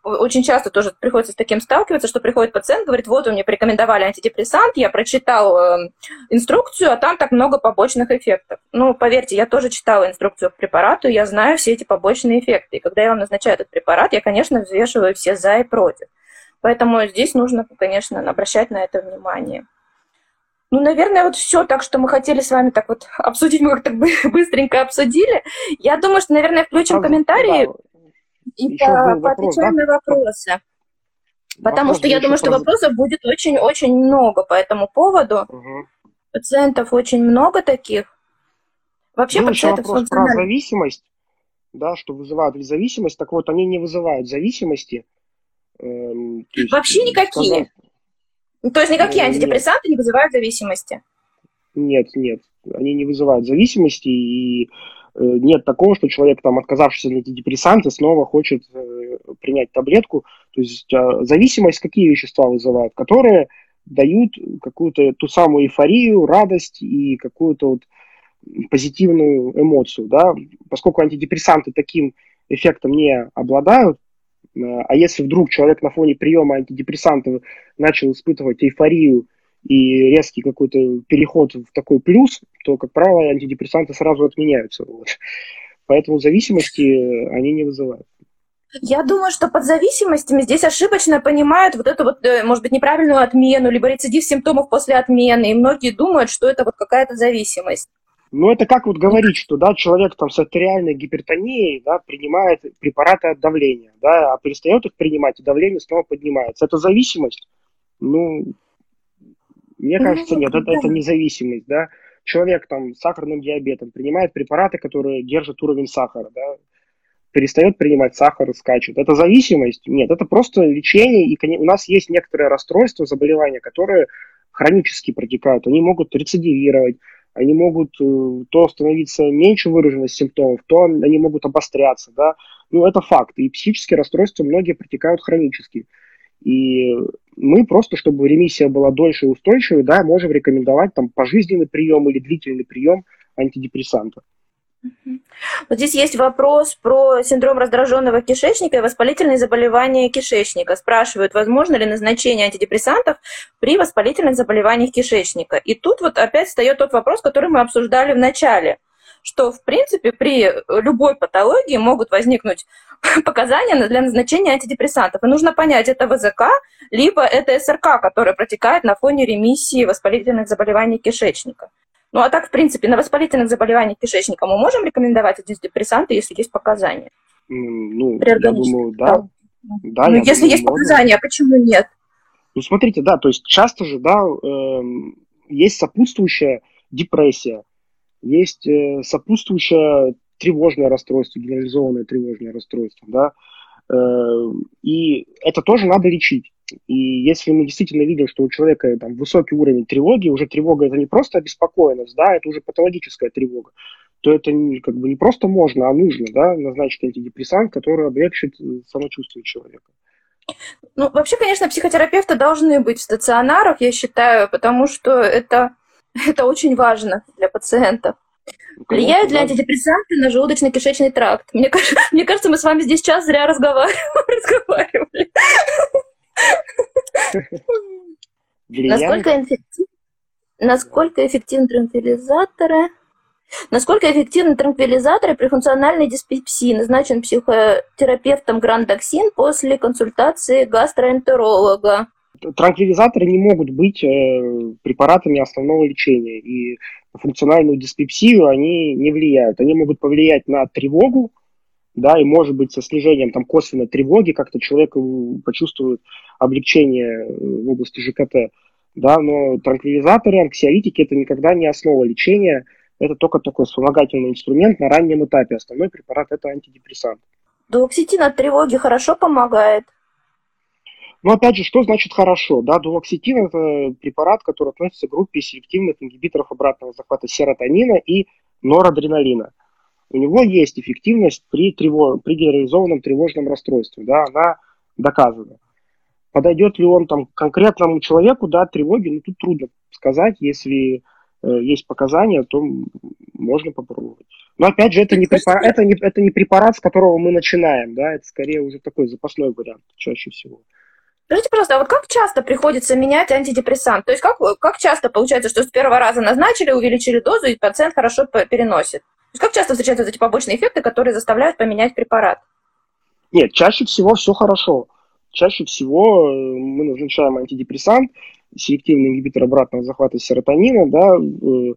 очень часто тоже приходится с таким сталкиваться, что приходит пациент, говорит, вот, вы мне порекомендовали антидепрессант, я прочитал э, инструкцию, а там так много побочных эффектов. Ну, поверьте, я тоже читала инструкцию к препарату, я знаю все эти побочные эффекты. И когда я вам назначаю этот препарат, я, конечно, взвешиваю все за и против. Поэтому здесь нужно, конечно, обращать на это внимание. Ну, наверное, вот все так, что мы хотели с вами так вот обсудить, мы как-то [laughs] быстренько обсудили. Я думаю, что, наверное, включим а, комментарии да. и по, поотвечаем да? на вопросы. Потому Вопрос что я думаю, что вопросов будет очень-очень много по этому поводу. Угу. Пациентов очень много таких. Вообще ну, пациентов вопрос про зависимость, да, что вызывают зависимость. Так вот, они не вызывают зависимости. Эм, Вообще никакие. Сказать, то есть никакие нет. антидепрессанты не вызывают зависимости? Нет, нет, они не вызывают зависимости, и э, нет такого, что человек, там, отказавшись от антидепрессанта, снова хочет э, принять таблетку. То есть э, зависимость какие вещества вызывают? Которые дают какую-то ту самую эйфорию, радость и какую-то вот позитивную эмоцию, да, поскольку антидепрессанты таким эффектом не обладают, а если вдруг человек на фоне приема антидепрессантов начал испытывать эйфорию и резкий какой-то переход в такой плюс, то, как правило, антидепрессанты сразу отменяются. Вот. Поэтому зависимости они не вызывают. Я думаю, что под зависимостями здесь ошибочно понимают вот эту вот, э, может быть, неправильную отмену, либо рецидив симптомов после отмены. И многие думают, что это вот какая-то зависимость. Ну, это как вот говорить, что, да, человек там с артериальной гипертонией, да, принимает препараты от давления, да, а перестает их принимать, и давление снова поднимается. Это зависимость? Ну, мне ну, кажется, нет, это, это независимость, да. Человек там с сахарным диабетом принимает препараты, которые держат уровень сахара, да, перестает принимать сахар, скачет. Это зависимость? Нет, это просто лечение, и у нас есть некоторые расстройства, заболевания, которые хронически протекают, они могут рецидивировать, они могут э, то становиться меньше выраженность симптомов, то они могут обостряться, да. Ну, это факт. И психические расстройства многие протекают хронически. И мы просто, чтобы ремиссия была дольше и устойчивой, да, можем рекомендовать там пожизненный прием или длительный прием антидепрессанта. Вот здесь есть вопрос про синдром раздраженного кишечника и воспалительные заболевания кишечника. Спрашивают, возможно ли назначение антидепрессантов при воспалительных заболеваниях кишечника. И тут вот опять встает тот вопрос, который мы обсуждали в начале, что, в принципе, при любой патологии могут возникнуть [laughs] показания для назначения антидепрессантов. И нужно понять, это ВЗК, либо это СРК, который протекает на фоне ремиссии воспалительных заболеваний кишечника. Ну а так, в принципе, на воспалительных заболеваниях кишечника мы можем рекомендовать антидепрессанты, если есть показания? Ну, я думаю, да. да ну, если думаю, есть можно. показания, почему нет? Ну, смотрите, да, то есть часто же, да, э, есть сопутствующая депрессия, есть э, сопутствующее тревожное расстройство, генерализованное тревожное расстройство, да, и это тоже надо лечить. И если мы действительно видим, что у человека там, высокий уровень тревоги, уже тревога это не просто обеспокоенность, да, это уже патологическая тревога, то это не, как бы не просто можно, а нужно да, назначить антидепрессант, который облегчит э, самочувствие человека. Ну, вообще, конечно, психотерапевты должны быть в стационарах, я считаю, потому что это, [laughs] это очень важно для пациентов. Ну, Влияют ли антидепрессанты на желудочно-кишечный тракт? Мне, [laughs] мне кажется, мы с вами здесь час зря [laughs] разговаривали. Насколько, эффектив... Насколько эффективны транквилизаторы? Насколько эффективны транквилизаторы при функциональной диспепсии? Назначен психотерапевтом грандоксин после консультации гастроэнтеролога. Транквилизаторы не могут быть э, препаратами основного лечения, и функциональную диспепсию они не влияют. Они могут повлиять на тревогу, да, и может быть со снижением там косвенной тревоги как-то человек почувствует облегчение э, в области ЖКТ, да, но транквилизаторы, анксиолитики это никогда не основа лечения, это только такой вспомогательный инструмент на раннем этапе. Основной препарат это антидепрессант. Дуоксетин от тревоги хорошо помогает? Но опять же, что значит хорошо? Да, дуоксетин – это препарат, который относится к группе селективных ингибиторов обратного захвата серотонина и норадреналина у него есть эффективность при, тревож... при генерализованном тревожном расстройстве, да, она доказана. Подойдет ли он там конкретному человеку, да, тревоги, ну тут трудно сказать, если э, есть показания, то можно попробовать. Но опять же, это не, препарат, это, не, это не препарат, с которого мы начинаем, да, это скорее уже такой запасной вариант чаще всего. Скажите, пожалуйста, а вот как часто приходится менять антидепрессант? То есть как, как часто получается, что с первого раза назначили, увеличили дозу, и пациент хорошо переносит? Как часто встречаются эти побочные эффекты, которые заставляют поменять препарат? Нет, чаще всего все хорошо. Чаще всего э, мы назначаем антидепрессант, селективный ингибитор обратного захвата серотонина, да, э,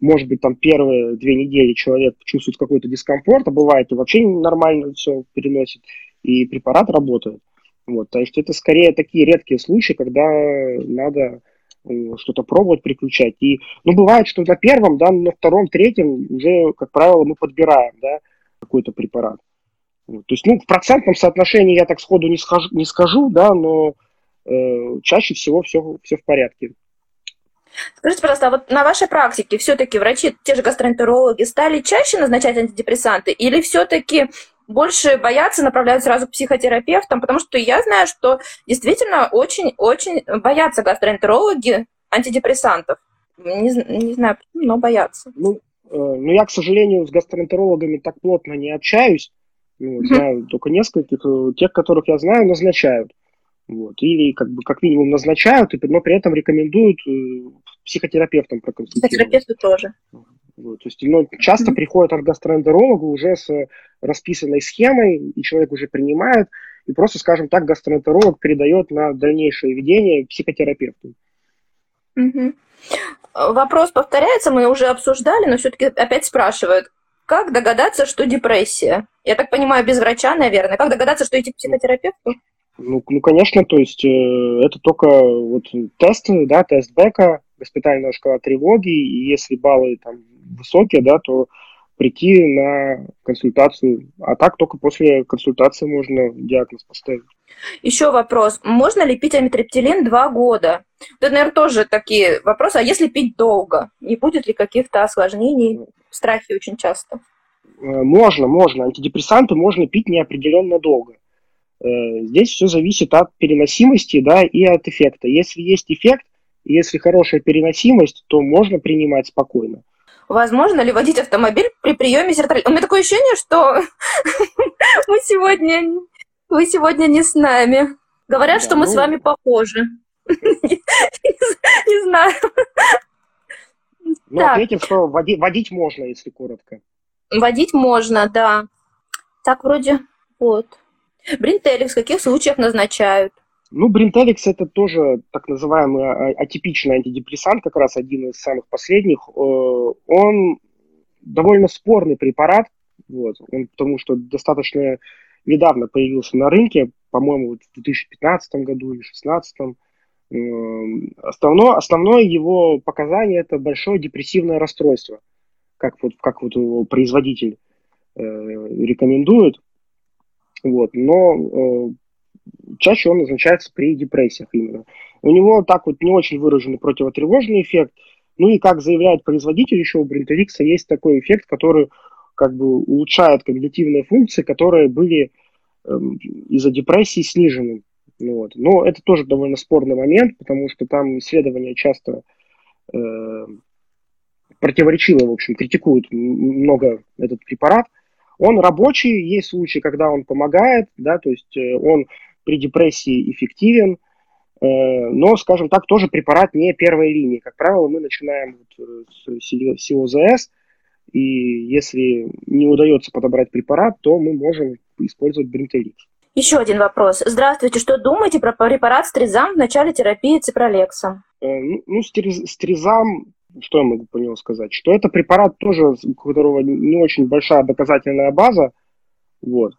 может быть, там первые две недели человек чувствует какой-то дискомфорт, а бывает и вообще нормально все переносит, и препарат работает. Вот, то есть это скорее такие редкие случаи, когда надо что-то пробовать, приключать. И, ну, бывает, что на первом, да, на втором, третьем уже, как правило, мы подбираем, да, какой-то препарат. Вот. То есть, ну, в процентном соотношении я так сходу не, скажу, не скажу, да, но э, чаще всего все, все в порядке. Скажите, пожалуйста, а вот на вашей практике все-таки врачи, те же гастроэнтерологи, стали чаще назначать антидепрессанты или все-таки больше боятся, направляют сразу к психотерапевтам, потому что я знаю, что действительно очень-очень боятся гастроэнтерологи антидепрессантов. Не, не знаю, но боятся. Ну, э, ну, я, к сожалению, с гастроэнтерологами так плотно не общаюсь. Ну, знаю только нескольких. Э, тех, которых я знаю, назначают. Вот. Или как бы как минимум назначают, но при этом рекомендуют э, психотерапевтам проконсультировать. Психотерапевту тоже. Вот, то есть, ну, часто mm-hmm. приходят от гастроэнтеролога уже с расписанной схемой, и человек уже принимает, и просто, скажем так, гастроэнтеролог передает на дальнейшее ведение психотерапевту. Mm-hmm. Вопрос повторяется, мы уже обсуждали, но все-таки опять спрашивают, как догадаться, что депрессия? Я так понимаю, без врача, наверное. Как догадаться, что идти к психотерапевту? Ну, ну конечно, то есть э, это только вот тест, да, тест Бека, госпитальная шкала тревоги, и если баллы там высокие, да, то прийти на консультацию. А так только после консультации можно диагноз поставить. Еще вопрос. Можно ли пить амитриптилин два года? Это, наверное, тоже такие вопросы. А если пить долго? Не будет ли каких-то осложнений? Страхи очень часто. Э, можно, можно. Антидепрессанты можно пить неопределенно долго. Здесь все зависит от переносимости да, и от эффекта. Если есть эффект, если хорошая переносимость, то можно принимать спокойно. Возможно ли водить автомобиль при приеме серотолина? У меня такое ощущение, что [laughs] мы сегодня, вы сегодня не с нами. Говорят, что мы с ну. вами похожи. Не знаю. Ну, ответим, что водить можно, если коротко. Водить можно, да. Так вроде вот. Бринтелик в каких случаях назначают? Ну, Бринтеликс это тоже так называемый а, атипичный антидепрессант, как раз один из самых последних. Э, он довольно спорный препарат, вот, он, потому что достаточно недавно появился на рынке, по-моему, в 2015 году или 2016. Основное, основное его показание это большое депрессивное расстройство, как вот, как вот его производитель э, рекомендует. Вот, но э, чаще он назначается при депрессиях именно. У него так вот не очень выраженный противотревожный эффект. Ну и как заявляет производитель еще у Бринтовикса, есть такой эффект, который как бы улучшает когнитивные функции, которые были эм, из-за депрессии снижены. Ну, вот. Но это тоже довольно спорный момент, потому что там исследования часто э, противоречиво, в общем, критикуют много этот препарат. Он рабочий, есть случаи, когда он помогает, да, то есть э, он при депрессии эффективен, э, но, скажем так, тоже препарат не первой линии. Как правило, мы начинаем вот э, с СИОЗС, и если не удается подобрать препарат, то мы можем использовать бринтелит. Еще один вопрос. Здравствуйте, что думаете про препарат стризам в начале терапии ципролексом? Ну, ну стризам, что я могу по нему сказать? Что это препарат тоже, у которого не очень большая доказательная база, вот.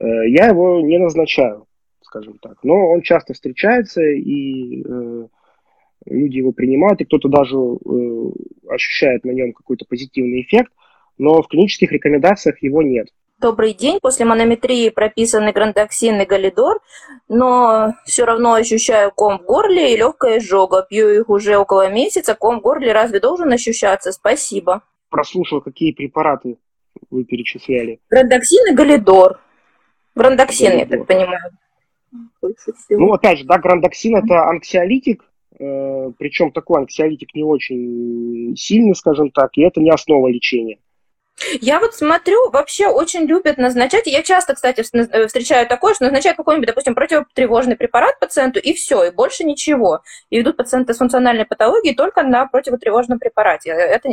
Я его не назначаю скажем так. Но он часто встречается, и э, люди его принимают, и кто-то даже э, ощущает на нем какой-то позитивный эффект, но в клинических рекомендациях его нет. Добрый день. После манометрии прописаны грандоксин и галидор, но все равно ощущаю ком в горле и легкая изжога. Пью их уже около месяца. Ком в горле разве должен ощущаться? Спасибо. Прослушал, какие препараты вы перечисляли. Грандоксин и галидор. Грандоксин, я так понимаю. Ну, опять же, да, грандоксин это анксиолитик, э, причем такой анксиолитик не очень сильный, скажем так, и это не основа лечения. Я вот смотрю, вообще очень любят назначать, я часто, кстати, э, встречаю такое, что назначают какой-нибудь, допустим, противотревожный препарат пациенту, и все, и больше ничего. И ведут пациента с функциональной патологией только на противотревожном препарате. Это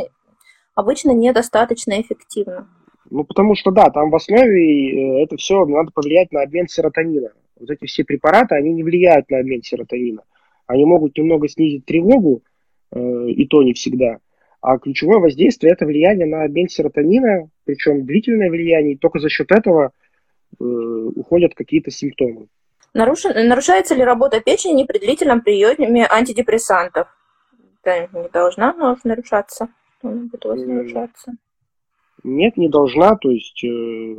обычно недостаточно эффективно. Ну, потому что, да, там в основе э, это все надо повлиять на обмен серотонина вот эти все препараты, они не влияют на обмен серотонина. Они могут немного снизить тревогу, э, и то не всегда. А ключевое воздействие – это влияние на обмен серотонина, причем длительное влияние, и только за счет этого э, уходят какие-то симптомы. Нарушен, нарушается ли работа печени при длительном приеме антидепрессантов? Это не должна нарушаться. У вас нарушаться. Нет, не должна. То есть э,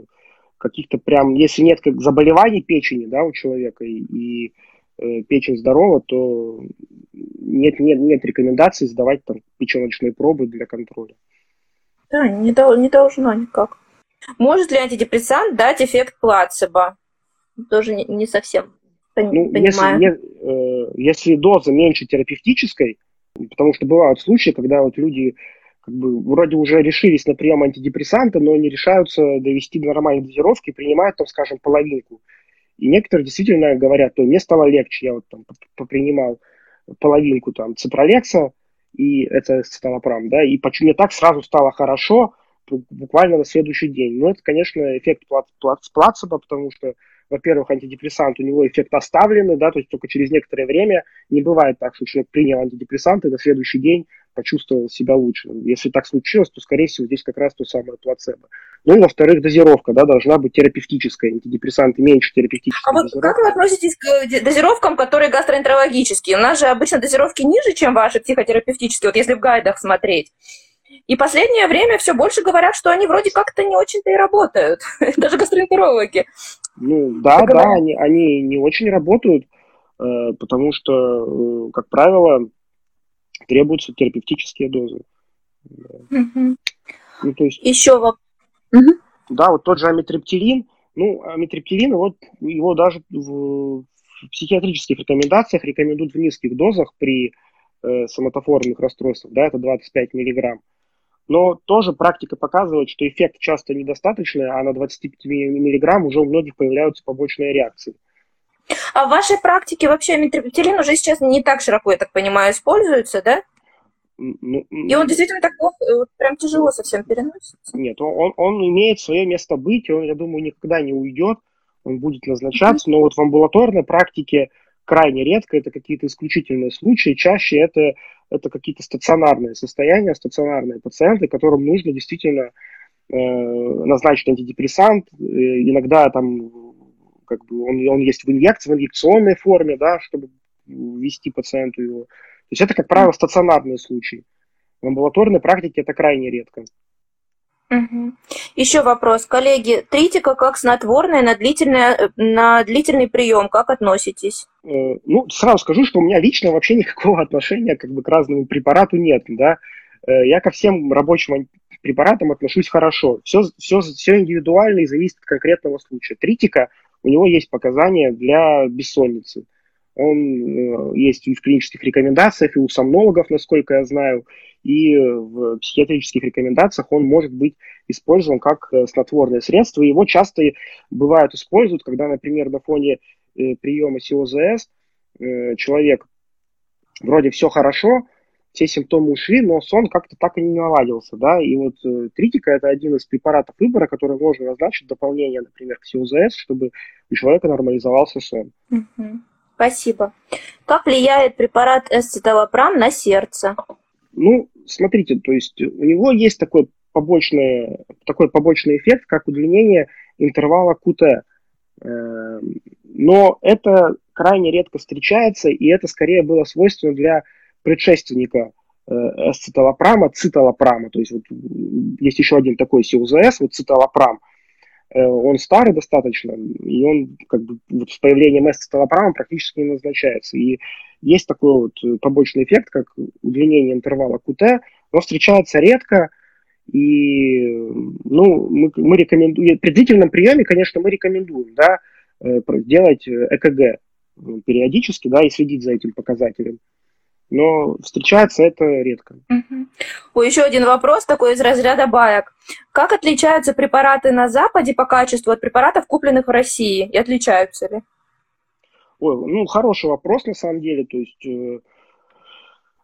каких-то прям, если нет как заболеваний печени, да, у человека, и, и печень здорова, то нет, нет, нет рекомендаций сдавать там печеночные пробы для контроля. Да, не, дол- не должно никак. Может ли антидепрессант дать эффект плацебо? Тоже не, не совсем ну, понимаю. Если, э, если доза меньше терапевтической, потому что бывают случаи, когда вот люди как бы вроде уже решились на прием антидепрессанта, но не решаются довести до нормальной дозировки и принимают там, скажем, половинку. И некоторые действительно говорят, то мне стало легче, я вот там попринимал половинку там ципролекса, и это сталопрам, да, и почему мне так сразу стало хорошо, буквально на следующий день. Но это, конечно, эффект плацебо, потому что во-первых, антидепрессант, у него эффект оставленный, да, то есть только через некоторое время не бывает так, что человек принял антидепрессанты, на следующий день почувствовал себя лучше. Если так случилось, то, скорее всего, здесь как раз то самое плацебо. Ну и, во-вторых, дозировка, да, должна быть терапевтическая. Антидепрессанты меньше терапевтической А вот как вы относитесь к дозировкам, которые гастроэнтерологические? У нас же обычно дозировки ниже, чем ваши психотерапевтические, вот если в гайдах смотреть. И последнее время все больше говорят, что они вроде как-то не очень-то и работают, [laughs] даже гастроэнтерологи. Ну да, так да, они, они не очень работают, э, потому что, э, как правило, требуются терапевтические дозы. Угу. Ну, то есть, Еще вопрос. Да, вот тот же амитриптилин, Ну, амитриптилин, вот его даже в, в психиатрических рекомендациях рекомендуют в низких дозах при э, соматоформных расстройствах, да, это 25 миллиграмм. Но тоже практика показывает, что эффект часто недостаточный, а на 25 миллиграмм уже у многих появляются побочные реакции. А в вашей практике вообще метропетилин уже сейчас не так широко, я так понимаю, используется, да? Ну, и он действительно так плохо, э, прям тяжело совсем переносится? Нет, он, он имеет свое место быть, и он, я думаю, никогда не уйдет, он будет назначаться, mm-hmm. но вот в амбулаторной практике крайне редко, это какие-то исключительные случаи, чаще это, это какие-то стационарные состояния, стационарные пациенты, которым нужно действительно э, назначить антидепрессант, э, иногда там как бы он, он есть в инъекции, в инъекционной форме, да, чтобы ввести пациенту его. То есть это, как правило, стационарные случаи. В амбулаторной практике это крайне редко. Угу. Еще вопрос. Коллеги, тритика как снотворное на, длительное, на длительный прием, как относитесь? Э, ну, сразу скажу, что у меня лично вообще никакого [laughs] отношения как бы к разному препарату нет, да. Э, я ко всем рабочим препаратам отношусь хорошо. Все, все, все индивидуально и зависит от конкретного случая. Тритика, у него есть показания для бессонницы. Он э, есть в клинических рекомендациях, и у сомнологов, насколько я знаю, и в психиатрических рекомендациях он может быть использован как э, снотворное средство. Его часто бывают используют, когда, например, на фоне э, приема СИОЗС человек вроде все хорошо, все симптомы ушли, но сон как-то так и не наладился, да, и вот э, тритика – это один из препаратов выбора, который можно назначить в дополнение, например, к СИОЗС, чтобы у человека нормализовался сон. Угу. Спасибо. Как влияет препарат эсциталопрам на сердце? Ну, смотрите, то есть у него есть такой побочный, такой побочный эффект, как удлинение интервала КУТ. Эм, но это крайне редко встречается, и это скорее было свойственно для предшественника э, эсциталопрама, циталопрама. То есть вот есть еще один такой СИУЗС, вот циталопрам. Э, он старый достаточно, и он как бы вот с появлением эсциталопрама практически не назначается. И есть такой вот побочный эффект, как удлинение интервала КУТ, но встречается редко, и ну, мы, мы рекомендуем, при длительном приеме, конечно, мы рекомендуем да, э, делать ЭКГ периодически да, и следить за этим показателем но встречается это редко. Угу. Еще один вопрос такой из разряда баек. Как отличаются препараты на Западе по качеству от препаратов, купленных в России? И отличаются ли? Ой, ну, хороший вопрос на самом деле. То есть э, э,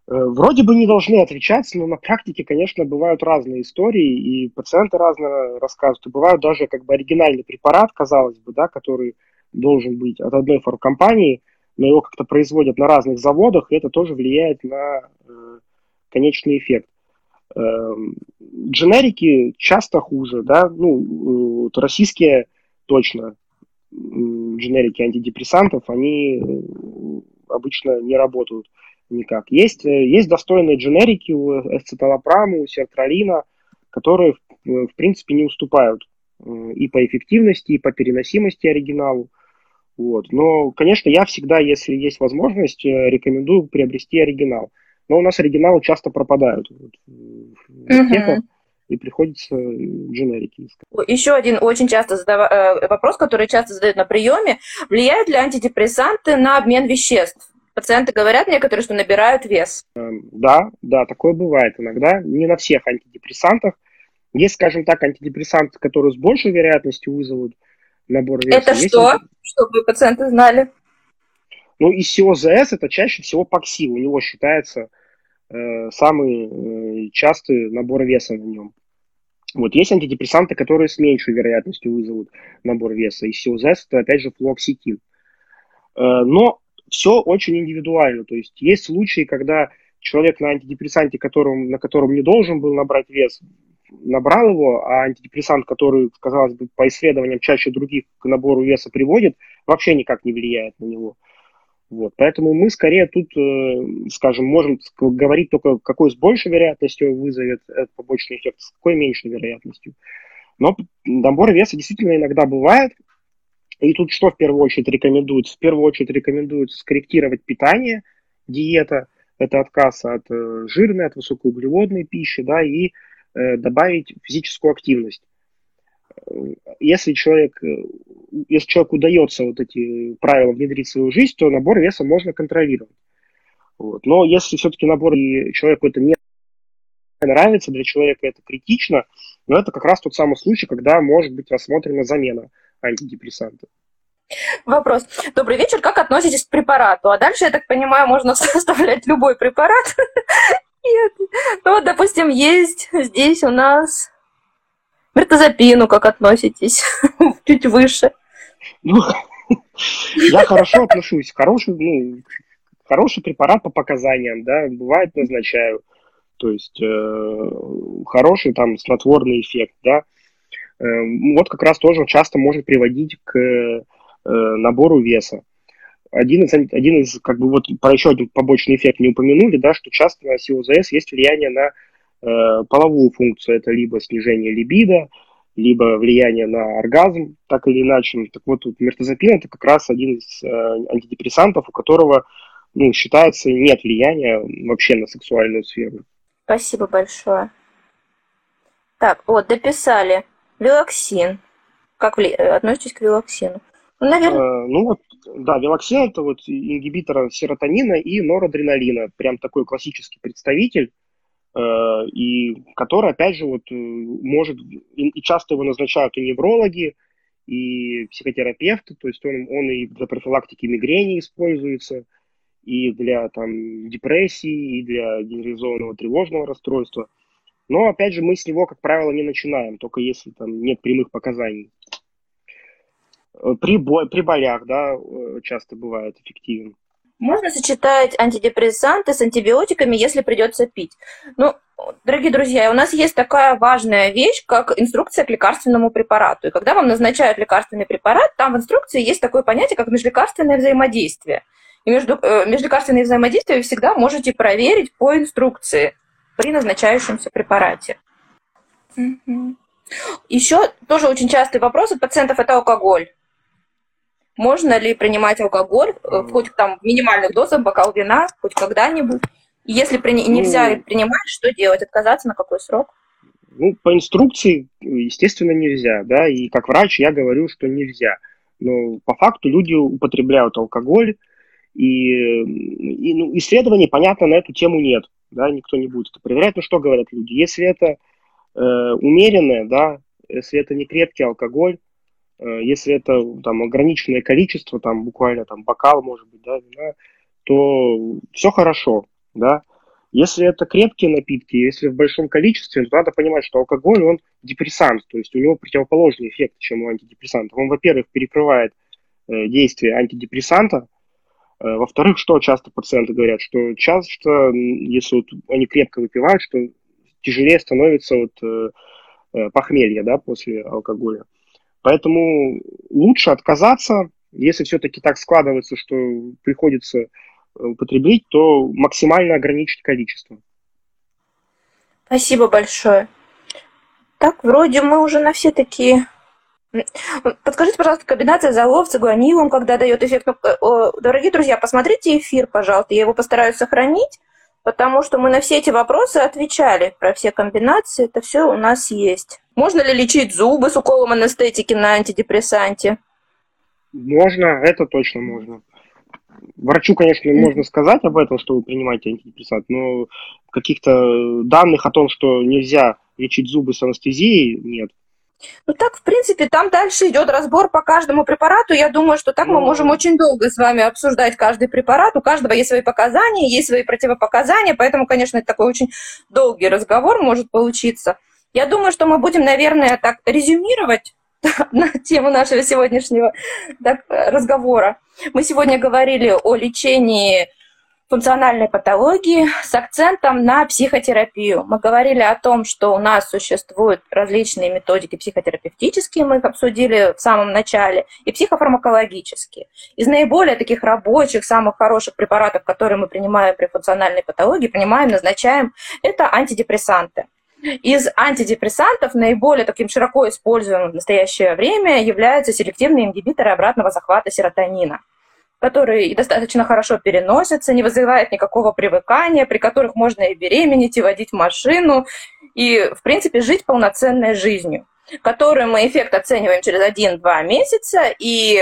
вроде бы не должны отличаться, но на практике, конечно, бывают разные истории, и пациенты разные рассказывают. И бывают даже как бы оригинальный препарат, казалось бы, да, который должен быть от одной фармкомпании – но его как-то производят на разных заводах, и это тоже влияет на э, конечный эффект. Э, дженерики часто хуже, да, ну, э, российские точно дженерики антидепрессантов, они э, обычно не работают никак. Есть, э, есть достойные дженерики у эсцеталопрама, у сертралина, которые, в принципе, не уступают и по эффективности, и по переносимости оригиналу. Вот. Но, конечно, я всегда, если есть возможность, э, рекомендую приобрести оригинал. Но у нас оригиналы часто пропадают вот, угу. и приходится дженерики искать. Еще один очень часто задав... Э, вопрос, который часто задают на приеме. Влияют ли антидепрессанты на обмен веществ? Пациенты говорят некоторые, что набирают вес. Эм, да, да, такое бывает иногда. Не на всех антидепрессантах. Есть, скажем так, антидепрессанты, которые с большей вероятностью вызовут набор веса. Это Есть что, чтобы пациенты знали? Ну, и СИОЗС это чаще всего ПАКСИ. У него считается э, самый э, частый набор веса на нем. Вот есть антидепрессанты, которые с меньшей вероятностью вызовут набор веса. И СИОЗС это опять же флуоксетин. Э, но все очень индивидуально. То есть есть случаи, когда человек на антидепрессанте, которым, на котором не должен был набрать вес, набрал его, а антидепрессант, который, казалось бы, по исследованиям чаще других к набору веса приводит, вообще никак не влияет на него. Вот. Поэтому мы скорее тут, э, скажем, можем говорить только, какой с большей вероятностью вызовет этот побочный эффект, с какой меньшей вероятностью. Но набор веса действительно иногда бывает. И тут что в первую очередь рекомендуется? В первую очередь рекомендуется скорректировать питание, диета, это отказ от э, жирной, от высокоуглеводной пищи, да, и добавить физическую активность. если человек, если человеку удается вот эти правила внедрить в свою жизнь, то набор веса можно контролировать. Вот. Но если все-таки набор и человеку это не нравится, для человека это критично, но это как раз тот самый случай, когда может быть рассмотрена замена антидепрессанта. Вопрос. Добрый вечер. Как относитесь к препарату? А дальше, я так понимаю, можно [laughs] составлять любой препарат. Нет. Ну вот, допустим, есть здесь у нас мертозапину, как относитесь? [laughs] Чуть выше. Ну, я хорошо отношусь. Хороший, ну, хороший препарат по показаниям, да, бывает назначаю. То есть э, хороший там снотворный эффект, да. Э, вот как раз тоже часто может приводить к э, набору веса. Один из, один из, как бы вот про еще один побочный эффект не упомянули, да, что часто на СИОЗС есть влияние на э, половую функцию. Это либо снижение либидо, либо влияние на оргазм, так или иначе. Так вот, вот мертозапин это как раз один из э, антидепрессантов, у которого ну, считается, нет влияния вообще на сексуальную сферу. Спасибо большое. Так, вот, дописали. Вилоксин. Как вли... Э, относитесь к вилоксину? Ну, наверное... Э, ну вот, да, вилоксин это вот ингибитор серотонина и норадреналина. Прям такой классический представитель, э, и который, опять же, вот э, может, и, и часто его назначают и неврологи, и психотерапевты, то есть он, он и для профилактики мигрени используется, и для там, депрессии, и для генерализованного тревожного расстройства. Но, опять же, мы с него, как правило, не начинаем, только если там нет прямых показаний. Э, при, при болях, да, э, часто бывает эффективен. Можно сочетать антидепрессанты с антибиотиками, если придется пить. Ну, дорогие друзья, у нас есть такая важная вещь, как инструкция к лекарственному препарату. И когда вам назначают лекарственный препарат, там в инструкции есть такое понятие, как межлекарственное взаимодействие. И между, э, межлекарственные взаимодействия вы всегда можете проверить по инструкции при назначающемся препарате. Угу. Еще тоже очень частый вопрос от пациентов – это алкоголь. Можно ли принимать алкоголь, э, хоть там в минимальных дозах, бокал вина, хоть когда-нибудь? Если при... нельзя ну, принимать, что делать? Отказаться на какой срок? Ну, по инструкции, естественно, нельзя, да, и как врач я говорю, что нельзя. Но по факту люди употребляют алкоголь, и, и ну, исследований, понятно, на эту тему нет. Да, никто не будет это проверять. Но что говорят люди? Если это э, умеренное, да, если это не крепкий алкоголь, если это там ограниченное количество, там буквально там бокал, может быть, да, вина, то все хорошо, да. Если это крепкие напитки, если в большом количестве, то надо понимать, что алкоголь, он депрессант, то есть у него противоположный эффект, чем у антидепрессантов. Он, во-первых, перекрывает э, действие антидепрессанта, Э, во-вторых, что часто пациенты говорят, что часто, если вот они крепко выпивают, что тяжелее становится вот, э, э, похмелье да, после алкоголя. Поэтому лучше отказаться, если все-таки так складывается, что приходится употребить, то максимально ограничить количество. Спасибо большое. Так, вроде мы уже на все такие Подскажите, пожалуйста, комбинация залов с гуанилом, когда дает эффект. Ну, дорогие друзья, посмотрите эфир, пожалуйста. Я его постараюсь сохранить, потому что мы на все эти вопросы отвечали про все комбинации. Это все у нас есть. Можно ли лечить зубы с уколом анестетики на антидепрессанте? Можно, это точно можно. Врачу, конечно, можно сказать об этом, что вы принимаете антидепрессант, но каких-то данных о том, что нельзя лечить зубы с анестезией, нет. Ну так, в принципе, там дальше идет разбор по каждому препарату. Я думаю, что так мы ну. можем очень долго с вами обсуждать каждый препарат. У каждого есть свои показания, есть свои противопоказания, поэтому, конечно, это такой очень долгий разговор может получиться. Я думаю, что мы будем, наверное, так резюмировать [laughs] на тему нашего сегодняшнего так, разговора. Мы сегодня говорили о лечении функциональной патологии с акцентом на психотерапию. Мы говорили о том, что у нас существуют различные методики психотерапевтические, мы их обсудили в самом начале, и психофармакологические. Из наиболее таких рабочих, самых хороших препаратов, которые мы принимаем при функциональной патологии, принимаем, назначаем, это антидепрессанты. Из антидепрессантов наиболее таким широко используемым в настоящее время являются селективные ингибиторы обратного захвата серотонина которые достаточно хорошо переносятся, не вызывают никакого привыкания, при которых можно и беременеть, и водить машину, и, в принципе, жить полноценной жизнью. который мы эффект оцениваем через 1-2 месяца, и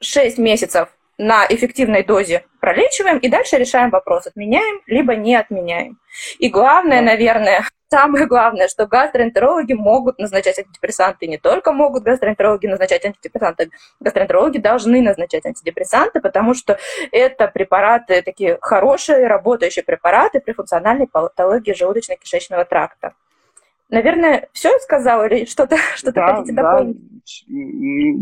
6 э, месяцев на эффективной дозе пролечиваем, и дальше решаем вопрос, отменяем, либо не отменяем. И главное, наверное, [laughs] самое главное, что гастроэнтерологи могут назначать антидепрессанты. Не только могут гастроэнтерологи назначать антидепрессанты, гастроэнтерологи должны назначать антидепрессанты, потому что это препараты, такие хорошие, работающие препараты при функциональной патологии желудочно-кишечного тракта. Наверное, все сказала или что-то [laughs] что да, хотите дополнить?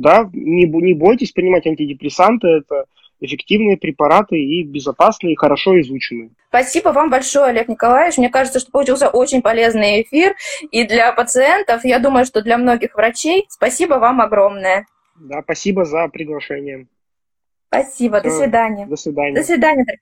Да, да не, не бойтесь принимать антидепрессанты, это эффективные препараты и безопасные, и хорошо изученные. Спасибо вам большое, Олег Николаевич. Мне кажется, что получился очень полезный эфир и для пациентов, я думаю, что для многих врачей. Спасибо вам огромное. Да, спасибо за приглашение. Спасибо, Все. до свидания. До свидания. До свидания.